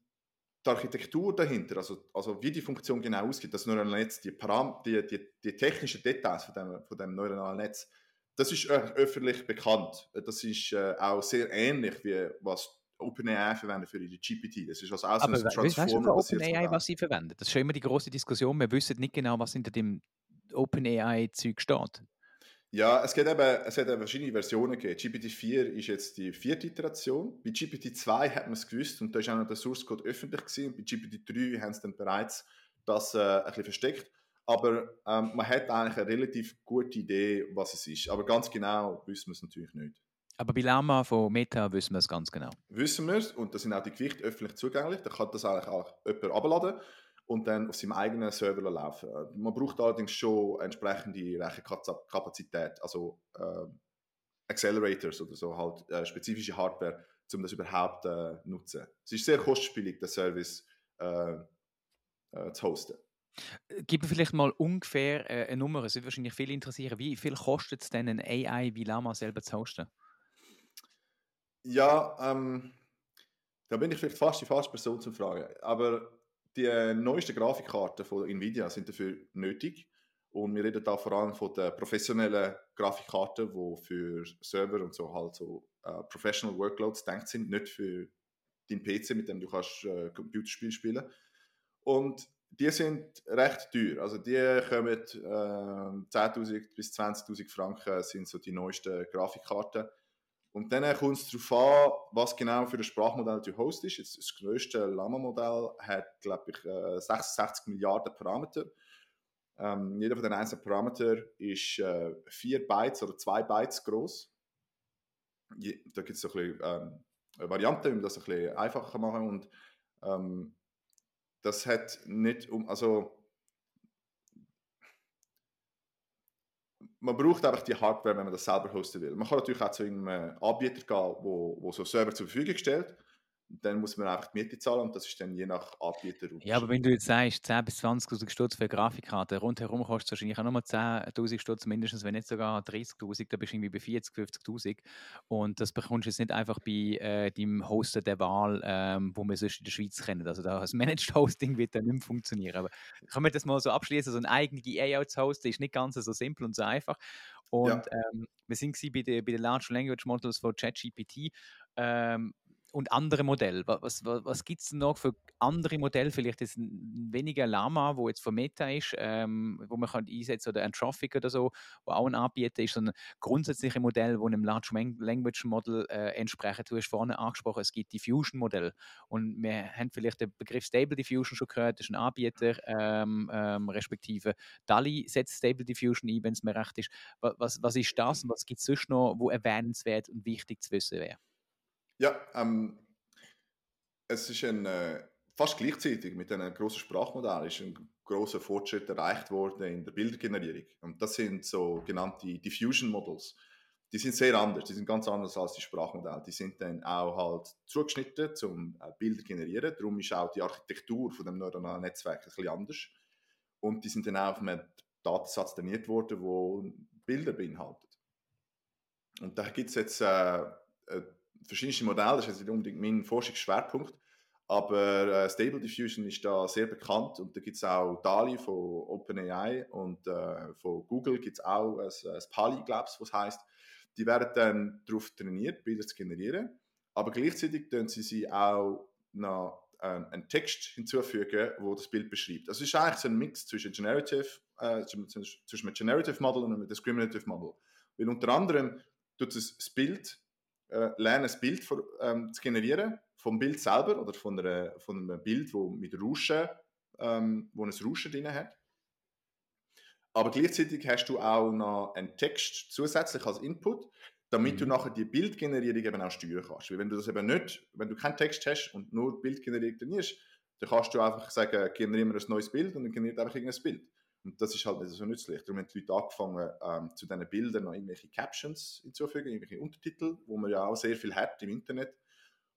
die Architektur dahinter, also, also wie die Funktion genau aussieht, das neuronale Netz, die, Param die, die, die technischen Details von dem, von dem neuronalen Netz, das ist öffentlich bekannt. Das ist äh, auch sehr ähnlich wie was OpenAI verwendet für ihre GPT. Das ist also auch so ein Transformer. Weißt du OpenAI, was sie verwendet? Das ist schon immer die große Diskussion. Wir wissen nicht genau, was hinter dem OpenAI-Zeug steht. Ja, es, gibt eben, es hat eben verschiedene Versionen gegeben. GPT-4 ist jetzt die vierte Iteration. Bei GPT-2 hat man es gewusst und da ist auch noch der Source Code öffentlich gewesen. bei GPT-3 haben sie dann bereits das äh, ein bisschen versteckt. Aber ähm, man hat eigentlich eine relativ gute Idee, was es ist. Aber ganz genau wissen wir es natürlich nicht. Aber bei Lama von Meta wissen wir es ganz genau. Wissen wir es und da sind auch die Gewichte öffentlich zugänglich. Da kann das eigentlich auch jemand abladen und dann auf seinem eigenen Server laufen. Man braucht allerdings schon entsprechende Rechenkapazität, also äh, Accelerators oder so, halt äh, spezifische Hardware, um das überhaupt äh, nutzen. Es ist sehr kostspielig, den Service äh, äh, zu hosten. Gib mir vielleicht mal ungefähr äh, eine Nummer, es würde wahrscheinlich viel interessieren. Wie viel kostet es denn, ein AI wie Lama selber zu hosten? Ja, ähm, da bin ich vielleicht fast die falsche Person zu fragen. Aber die äh, neuesten Grafikkarten von Nvidia sind dafür nötig. Und wir reden da vor allem von den professionellen Grafikkarten, die für Server und so halt so uh, Professional Workloads denkt sind, nicht für deinen PC, mit dem du kannst uh, Computerspiele spielen. Und die sind recht teuer. Also die kommen äh, 10.000 bis 20.000 Franken sind so die neuesten Grafikkarten. Und dann kommt es darauf an, was genau für ein Sprachmodell du hostest. Jetzt das größte Lama-Modell hat, glaube ich, 66 äh, Milliarden Parameter. Ähm, jeder von den einzelnen Parametern ist äh, 4 Bytes oder 2 Bytes groß. Da gibt es so ein bisschen ähm, Varianten, man das ein bisschen einfacher machen Und ähm, das hat nicht um, also man braucht einfach die Hardware, wenn man das selber hosten will. Man kann natürlich auch zu einem Anbieter gehen, wo, wo so Server zur Verfügung stellt dann muss man einfach die Miete zahlen und das ist dann je nach Anbieter. Ja, aber wenn du jetzt sagst, 10.000 bis 20.000 Stutz für eine Grafikkarte, rundherum kostet es wahrscheinlich auch nochmal 10.000 Stutz mindestens, wenn nicht sogar 30.000, da bist du irgendwie bei 40.000, 50.000 und das bekommst du jetzt nicht einfach bei äh, deinem Hoster der Wahl, ähm, wo wir sonst in der Schweiz kennen. Also das Managed Hosting wird dann nicht mehr funktionieren. Aber können wir das mal so abschließen, so ein eigenes AI zu hosten ist nicht ganz so simpel und so einfach. Und ja. ähm, wir sind bei den bei Large Language Models von ChatGPT. Ähm, und andere Modelle. Was, was, was gibt es noch für andere Modelle? Vielleicht ist weniger Lama, wo jetzt von Meta ist, ähm, wo man kann einsetzen oder ein oder so, wo auch ein Anbieter ist, sondern grundsätzliche Modell, wo einem Large Language Model äh, entsprechen. Du hast vorhin angesprochen, es gibt Diffusion Modell und wir haben vielleicht den Begriff Stable Diffusion schon gehört. Das ist ein Anbieter, ähm, ähm, respektive DALI setzt Stable Diffusion ein, wenn es mir recht ist. Was, was ist das und was gibt es sonst noch, wo erwähnenswert und wichtig zu wissen wäre? Ja, ähm, es ist ein, äh, fast gleichzeitig mit einem großen Sprachmodell ist ein großer Fortschritt erreicht worden in der Bildergenerierung. Und das sind so genannte Diffusion Models. Die sind sehr anders, die sind ganz anders als die Sprachmodelle. Die sind dann auch halt zugeschnitten zum äh, Bilder generieren. Darum ist auch die Architektur von dem neuronalen Netzwerk ein bisschen anders. Und die sind dann auch auf einem Datensatz trainiert worden, wo Bilder beinhaltet. Und da gibt es jetzt äh, äh verschiedene Modelle, das ist nicht unbedingt mein Forschungsschwerpunkt, aber äh, Stable Diffusion ist da sehr bekannt und da gibt es auch DALI von OpenAI und äh, von Google gibt es auch ein, ein Pali, glaube was heißt. Die werden dann darauf trainiert, Bilder zu generieren, aber gleichzeitig können sie sie auch noch ähm, einen Text hinzufügen, wo das Bild beschreibt. Also es ist eigentlich so ein Mix zwischen Generative, äh, zwischen einem Generative Model und einem Discriminative Model. Weil unter anderem tut es das Bild lernen, ein Bild für, ähm, zu generieren, vom Bild selber oder von, einer, von einem Bild, wo mit Rauschen, ähm, wo ein Rauschen drin hat. Aber gleichzeitig hast du auch noch einen Text zusätzlich als Input, damit mhm. du nachher die Bildgenerierung eben auch steuern kannst. Weil wenn du das eben nicht, wenn du keinen Text hast und nur Bildgenerierung trainierst, dann kannst du einfach sagen, generiere mir ein neues Bild und dann generiert einfach irgendein Bild. Und das ist halt nicht so nützlich. Darum haben die Leute angefangen, ähm, zu diesen Bildern noch irgendwelche Captions hinzufügen, irgendwelche Untertitel, wo man ja auch sehr viel hat im Internet.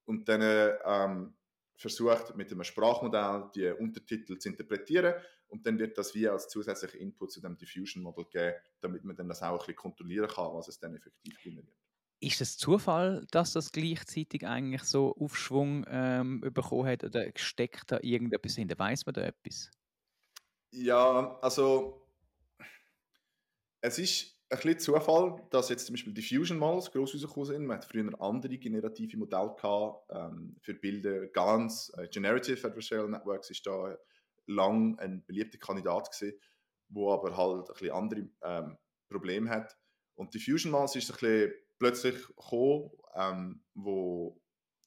Und dann ähm, versucht, mit einem Sprachmodell die Untertitel zu interpretieren. Und dann wird das wie als zusätzlicher Input zu dem Diffusion-Modell geben, damit man dann das auch ein bisschen kontrollieren kann, was es dann effektiv generiert. Ist es Zufall, dass das gleichzeitig eigentlich so Aufschwung ähm, bekommen hat oder steckt da irgendetwas hinter? Weiß man da etwas? Ja, also es ist ein bisschen Zufall, dass jetzt zum Beispiel Diffusion Models gross rausgekommen sind. Man hat früher andere generative Modelle gehabt, ähm, für Bilder. Ganz äh, Generative Adversarial Networks ist da lang ein beliebter Kandidat gewesen, wo aber halt ein bisschen andere ähm, Probleme hat. Und Diffusion Models ist ein bisschen plötzlich gekommen, ähm, wo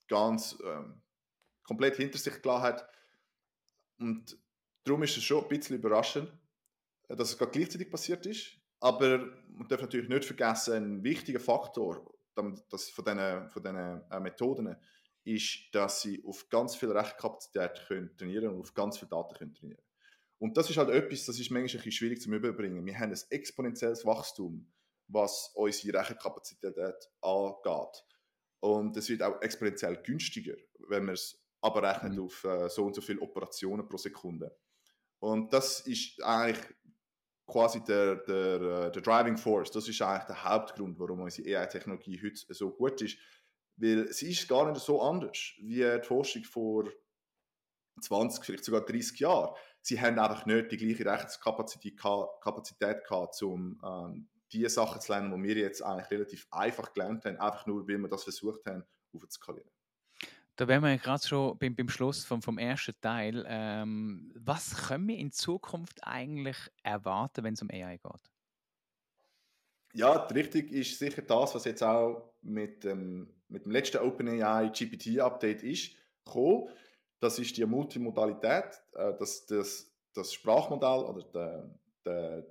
ganz ähm, komplett hinter sich gelassen hat. Und Darum ist es schon ein bisschen überraschend, dass es gerade gleichzeitig passiert ist. Aber man darf natürlich nicht vergessen, ein wichtiger Faktor das von diesen, von diesen äh, Methoden ist, dass sie auf ganz viel Rechenkapazität können trainieren und auf ganz viele Daten können trainieren Und das ist halt etwas, das ist manchmal ein bisschen schwierig zu überbringen. Wir haben ein exponentielles Wachstum, was unsere Rechenkapazität angeht. Und es wird auch exponentiell günstiger, wenn man es abrechnet mhm. auf äh, so und so viele Operationen pro Sekunde. Und das ist eigentlich quasi der, der, äh, der Driving Force. Das ist eigentlich der Hauptgrund, warum unsere AI-Technologie heute so gut ist. Weil sie ist gar nicht so anders wie die Forschung vor 20, vielleicht sogar 30 Jahren. Sie haben einfach nicht die gleiche Rechtskapazität Kapazität gehabt, um ähm, die Sachen zu lernen, die wir jetzt eigentlich relativ einfach gelernt haben, einfach nur, weil wir das versucht haben, aufzuskalieren. Da wären wir gerade schon beim, beim Schluss vom, vom ersten Teil. Ähm, was können wir in Zukunft eigentlich erwarten, wenn es um AI geht? Ja, richtig ist sicher das, was jetzt auch mit, ähm, mit dem letzten OpenAI GPT-Update ist, gekommen. Das ist die Multimodalität, äh, das, das, das Sprachmodell oder der, der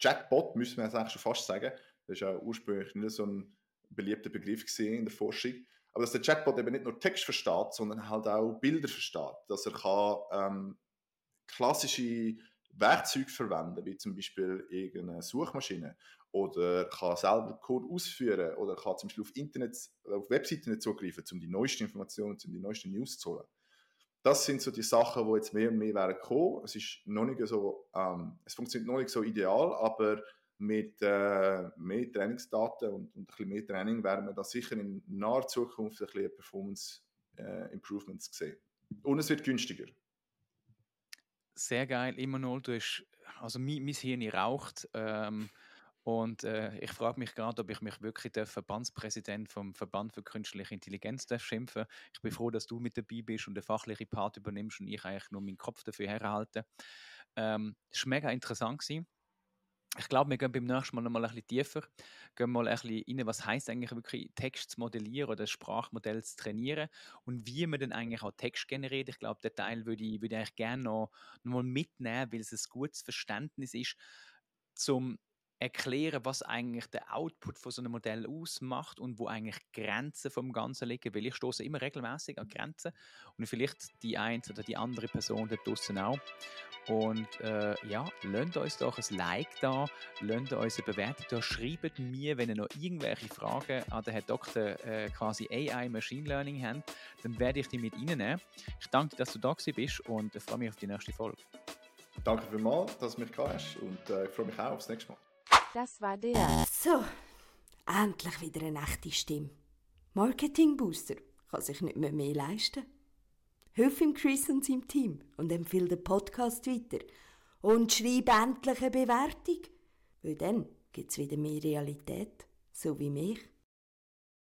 Chatbot, müssen wir jetzt eigentlich schon fast sagen. Das ist ja ursprünglich nicht so ein beliebter Begriff in der Forschung aber dass der Chatbot eben nicht nur Text versteht, sondern halt auch Bilder versteht. Dass er kann, ähm, klassische Werkzeuge verwenden, wie zum Beispiel irgendeine Suchmaschine. Oder kann selber Code ausführen. Oder kann zum Beispiel auf, Internet, auf Webseiten zugreifen, um die neuesten Informationen, um die neuesten News zu holen. Das sind so die Sachen, die jetzt mehr und mehr werden kommen. Es ist noch nicht so, ähm, es funktioniert noch nicht so ideal, aber mit äh, mehr Trainingsdaten und, und, ein bisschen mehr Training werden wir da sicher in naher Zukunft ein bisschen Performance äh, Improvements sehen. Und es wird günstiger. Sehr geil, noch. Du hast, also mein, mein Hirn raucht. Ähm, und äh, ich frage mich gerade, ob ich mich wirklich der Verbandspräsident vom Verband für künstliche Intelligenz darf schimpfen. Ich bin froh, dass du mit dabei bist und den fachlichen Part übernimmst und ich eigentlich nur meinen Kopf dafür herhalte. Ähm, war mega interessant. Gewesen ich glaube, wir gehen beim nächsten Mal noch mal ein bisschen tiefer, gehen mal ein bisschen rein, was heißt eigentlich wirklich Text zu modellieren oder Sprachmodell zu trainieren und wie man dann eigentlich auch Text generiert. Ich glaube, den Teil würde ich, würde ich eigentlich gerne noch, noch mal mitnehmen, weil es ein gutes Verständnis ist, zum erklären, was eigentlich der Output von so einem Modell ausmacht und wo eigentlich Grenzen vom Ganzen liegen, weil ich stoße immer regelmäßig an Grenzen und vielleicht die eine oder die andere Person dort draußen auch. Und äh, ja, lasst uns doch ein Like da, lasst uns eine Bewertung da, schreibt mir, wenn ihr noch irgendwelche Fragen an den Herrn Dr. Äh, quasi AI Machine Learning habt, dann werde ich die mit Ihnen nehmen. Ich danke dir, dass du da bist und freue mich auf die nächste Folge. Danke vielmals, dass du mich hast und äh, ich freue mich auch aufs nächste Mal. Das war der. So, endlich wieder eine echte Stimme. Marketing Booster kann sich nicht mehr mehr leisten. Hilf ihm Chris und seinem Team und empfehle den Podcast weiter. Und schreib endlich eine Bewertung, weil dann gibt es wieder mehr Realität, so wie mich.